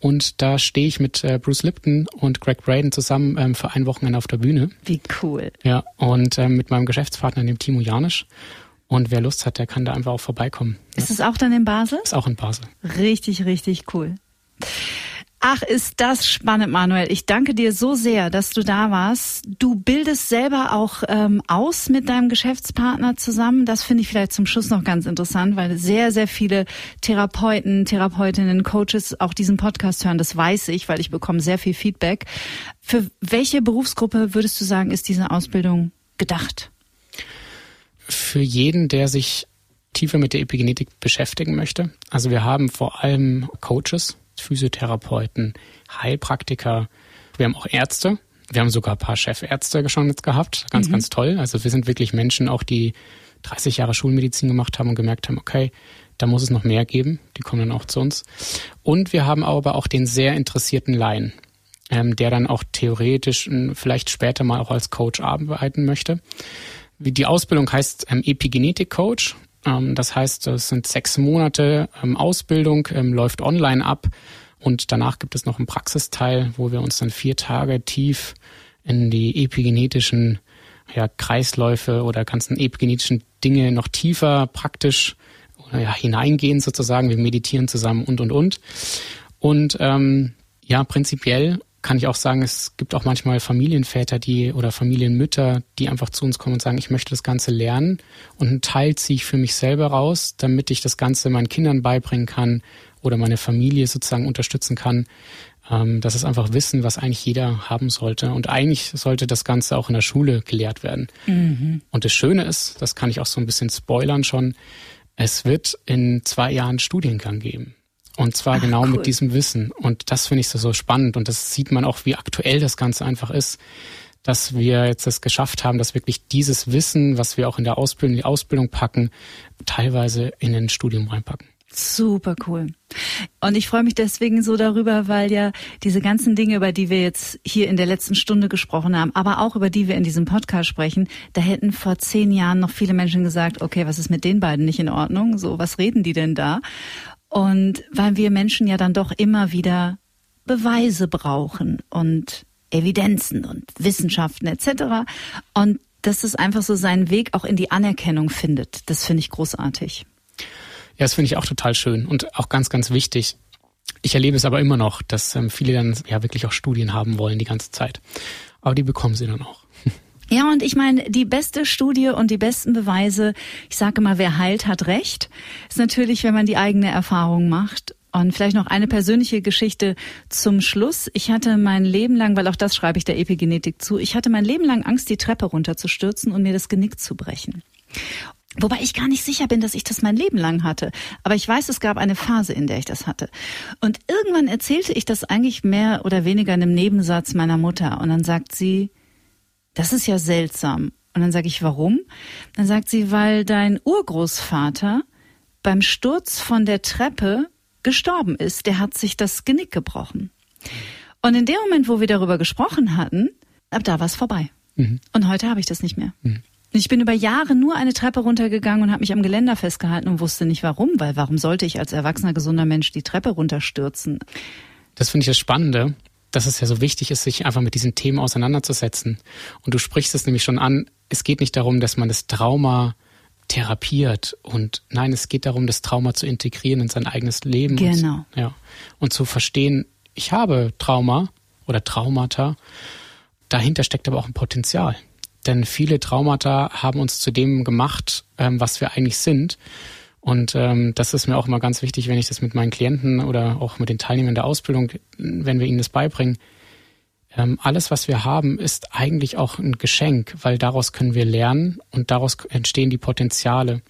Und da stehe ich mit äh, Bruce Lipton und Greg Braden zusammen ähm, für ein Wochenende auf der Bühne. Wie cool. Ja, und ähm, mit meinem Geschäftspartner, dem Timo Janisch. Und wer Lust hat, der kann da einfach auch vorbeikommen. Ist es auch dann in Basel? Ist auch in Basel. Richtig, richtig cool. Ach, ist das spannend, Manuel. Ich danke dir so sehr, dass du da warst. Du bildest selber auch ähm, aus mit deinem Geschäftspartner zusammen. Das finde ich vielleicht zum Schluss noch ganz interessant, weil sehr, sehr viele Therapeuten, Therapeutinnen, Coaches auch diesen Podcast hören. Das weiß ich, weil ich bekomme sehr viel Feedback. Für welche Berufsgruppe würdest du sagen, ist diese Ausbildung gedacht? Für jeden, der sich tiefer mit der Epigenetik beschäftigen möchte. Also wir haben vor allem Coaches, Physiotherapeuten, Heilpraktiker, wir haben auch Ärzte, wir haben sogar ein paar Chefärzte schon jetzt gehabt, ganz, mhm. ganz toll. Also wir sind wirklich Menschen auch, die 30 Jahre Schulmedizin gemacht haben und gemerkt haben, okay, da muss es noch mehr geben. Die kommen dann auch zu uns. Und wir haben aber auch den sehr interessierten Laien, ähm, der dann auch theoretisch vielleicht später mal auch als Coach arbeiten möchte. Die Ausbildung heißt ähm, Epigenetik-Coach. Ähm, das heißt, es sind sechs Monate ähm, Ausbildung, ähm, läuft online ab und danach gibt es noch einen Praxisteil, wo wir uns dann vier Tage tief in die epigenetischen ja, Kreisläufe oder ganzen epigenetischen Dinge noch tiefer praktisch ja, hineingehen sozusagen. Wir meditieren zusammen und und und. Und ähm, ja, prinzipiell kann ich auch sagen, es gibt auch manchmal Familienväter, die oder Familienmütter, die einfach zu uns kommen und sagen, ich möchte das Ganze lernen und einen Teil ziehe ich für mich selber raus, damit ich das Ganze meinen Kindern beibringen kann oder meine Familie sozusagen unterstützen kann. Ähm, das ist einfach Wissen, was eigentlich jeder haben sollte. Und eigentlich sollte das Ganze auch in der Schule gelehrt werden. Mhm. Und das Schöne ist, das kann ich auch so ein bisschen spoilern schon, es wird in zwei Jahren Studiengang geben. Und zwar Ach, genau cool. mit diesem Wissen. Und das finde ich so, so spannend. Und das sieht man auch, wie aktuell das Ganze einfach ist, dass wir jetzt es geschafft haben, dass wirklich dieses Wissen, was wir auch in der Ausbildung, die Ausbildung packen, teilweise in ein Studium reinpacken. Super cool. Und ich freue mich deswegen so darüber, weil ja diese ganzen Dinge, über die wir jetzt hier in der letzten Stunde gesprochen haben, aber auch über die wir in diesem Podcast sprechen, da hätten vor zehn Jahren noch viele Menschen gesagt, okay, was ist mit den beiden nicht in Ordnung? So, was reden die denn da? Und weil wir Menschen ja dann doch immer wieder Beweise brauchen und Evidenzen und Wissenschaften etc. Und dass es einfach so seinen Weg auch in die Anerkennung findet. Das finde ich großartig. Ja, das finde ich auch total schön und auch ganz, ganz wichtig. Ich erlebe es aber immer noch, dass ähm, viele dann ja wirklich auch Studien haben wollen die ganze Zeit. Aber die bekommen sie dann auch. Ja, und ich meine, die beste Studie und die besten Beweise, ich sage immer, wer heilt, hat recht, ist natürlich, wenn man die eigene Erfahrung macht. Und vielleicht noch eine persönliche Geschichte zum Schluss. Ich hatte mein Leben lang, weil auch das schreibe ich der Epigenetik zu, ich hatte mein Leben lang Angst, die Treppe runterzustürzen und mir das Genick zu brechen. Wobei ich gar nicht sicher bin, dass ich das mein Leben lang hatte. Aber ich weiß, es gab eine Phase, in der ich das hatte. Und irgendwann erzählte ich das eigentlich mehr oder weniger in einem Nebensatz meiner Mutter. Und dann sagt sie, das ist ja seltsam. Und dann sage ich, warum? Dann sagt sie, weil dein Urgroßvater beim Sturz von der Treppe gestorben ist. Der hat sich das Genick gebrochen. Und in dem Moment, wo wir darüber gesprochen hatten, ab da war es vorbei. Mhm. Und heute habe ich das nicht mehr. Mhm. Ich bin über Jahre nur eine Treppe runtergegangen und habe mich am Geländer festgehalten und wusste nicht warum, weil warum sollte ich als erwachsener gesunder Mensch die Treppe runterstürzen? Das finde ich das Spannende, dass es ja so wichtig ist, sich einfach mit diesen Themen auseinanderzusetzen. Und du sprichst es nämlich schon an, es geht nicht darum, dass man das Trauma therapiert und nein, es geht darum, das Trauma zu integrieren in sein eigenes Leben. Genau. Und, ja. Und zu verstehen, ich habe Trauma oder Traumata, dahinter steckt aber auch ein Potenzial. Denn viele Traumata haben uns zu dem gemacht, ähm, was wir eigentlich sind. Und ähm, das ist mir auch immer ganz wichtig, wenn ich das mit meinen Klienten oder auch mit den Teilnehmern der Ausbildung, wenn wir ihnen das beibringen. Ähm, alles, was wir haben, ist eigentlich auch ein Geschenk, weil daraus können wir lernen und daraus entstehen die Potenziale.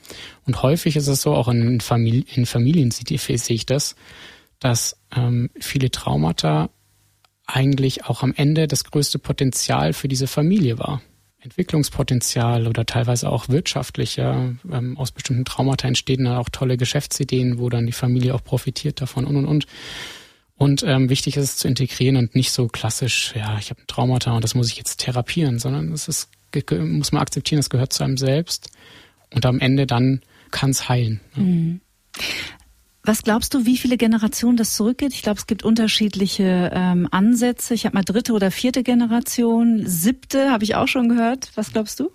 Und häufig ist es so, auch in, Famili in Familien sehe ich das, dass ähm, viele Traumata eigentlich auch am Ende das größte Potenzial für diese Familie war. Entwicklungspotenzial oder teilweise auch wirtschaftlicher. Ähm, aus bestimmten Traumata entstehen dann auch tolle Geschäftsideen, wo dann die Familie auch profitiert davon und und und. Und ähm, wichtig ist es zu integrieren und nicht so klassisch, ja, ich habe ein Traumata und das muss ich jetzt therapieren, sondern es ist, muss man akzeptieren, es gehört zu einem selbst. Und am Ende dann kann es heilen. Ja. Mhm. Was glaubst du, wie viele Generationen das zurückgeht? Ich glaube, es gibt unterschiedliche ähm, Ansätze. Ich habe mal dritte oder vierte Generation, siebte habe ich auch schon gehört. Was glaubst du?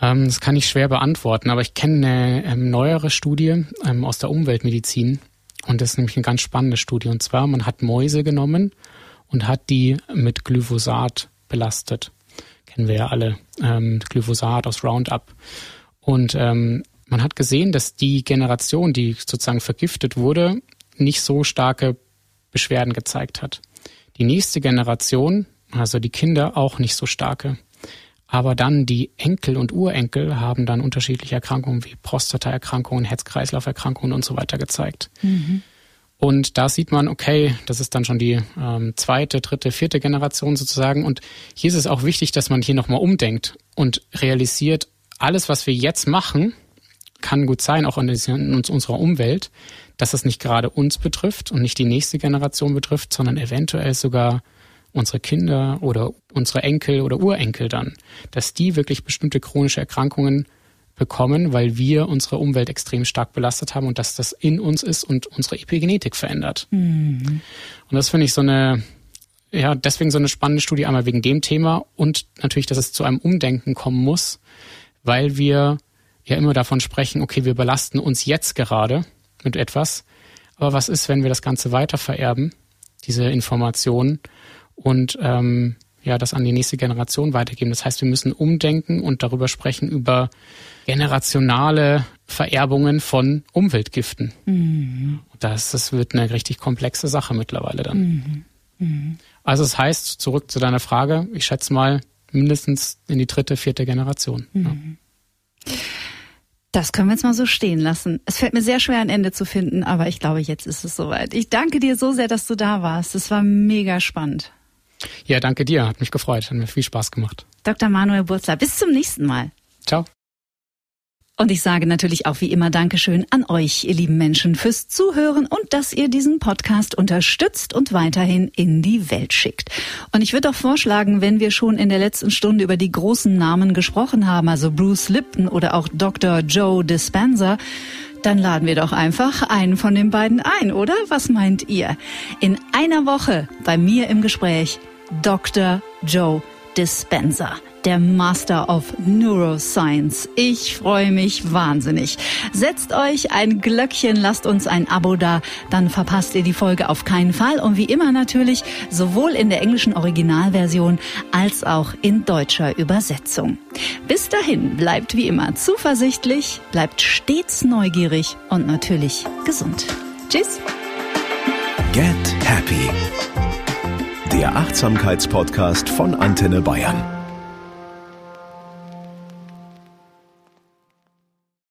Ähm, das kann ich schwer beantworten, aber ich kenne eine ähm, neuere Studie ähm, aus der Umweltmedizin und das ist nämlich eine ganz spannende Studie. Und zwar, man hat Mäuse genommen und hat die mit Glyphosat belastet. Kennen wir ja alle, ähm, Glyphosat aus Roundup. Und ähm, man hat gesehen, dass die Generation, die sozusagen vergiftet wurde, nicht so starke Beschwerden gezeigt hat. Die nächste Generation, also die Kinder, auch nicht so starke. Aber dann die Enkel und Urenkel haben dann unterschiedliche Erkrankungen wie Prostataerkrankungen, Herz-Kreislauf-Erkrankungen und so weiter gezeigt. Mhm. Und da sieht man, okay, das ist dann schon die ähm, zweite, dritte, vierte Generation sozusagen. Und hier ist es auch wichtig, dass man hier nochmal umdenkt und realisiert, alles, was wir jetzt machen, kann gut sein, auch in, unserer Umwelt, dass es nicht gerade uns betrifft und nicht die nächste Generation betrifft, sondern eventuell sogar unsere Kinder oder unsere Enkel oder Urenkel dann, dass die wirklich bestimmte chronische Erkrankungen bekommen, weil wir unsere Umwelt extrem stark belastet haben und dass das in uns ist und unsere Epigenetik verändert. Mhm. Und das finde ich so eine, ja, deswegen so eine spannende Studie einmal wegen dem Thema und natürlich, dass es zu einem Umdenken kommen muss, weil wir ja immer davon sprechen, okay, wir belasten uns jetzt gerade mit etwas. Aber was ist, wenn wir das Ganze weiter vererben, diese Informationen, und ähm, ja, das an die nächste Generation weitergeben? Das heißt, wir müssen umdenken und darüber sprechen über generationale Vererbungen von Umweltgiften. Mhm. Das, das wird eine richtig komplexe Sache mittlerweile dann. Mhm. Mhm. Also es das heißt, zurück zu deiner Frage, ich schätze mal mindestens in die dritte, vierte Generation. Mhm. Das können wir jetzt mal so stehen lassen. Es fällt mir sehr schwer, ein Ende zu finden, aber ich glaube, jetzt ist es soweit. Ich danke dir so sehr, dass du da warst. Es war mega spannend. Ja, danke dir. Hat mich gefreut. Hat mir viel Spaß gemacht. Dr. Manuel Burzler, bis zum nächsten Mal. Ciao. Und ich sage natürlich auch wie immer Dankeschön an euch, ihr lieben Menschen, fürs Zuhören und dass ihr diesen Podcast unterstützt und weiterhin in die Welt schickt. Und ich würde auch vorschlagen, wenn wir schon in der letzten Stunde über die großen Namen gesprochen haben, also Bruce Lipton oder auch Dr. Joe Dispenza, dann laden wir doch einfach einen von den beiden ein, oder? Was meint ihr? In einer Woche bei mir im Gespräch Dr. Joe Dispenza der Master of Neuroscience. Ich freue mich wahnsinnig. Setzt euch ein Glöckchen, lasst uns ein Abo da, dann verpasst ihr die Folge auf keinen Fall. Und wie immer natürlich sowohl in der englischen Originalversion als auch in deutscher Übersetzung. Bis dahin bleibt wie immer zuversichtlich, bleibt stets neugierig und natürlich gesund. Tschüss. Get Happy. Der Achtsamkeitspodcast von Antenne Bayern.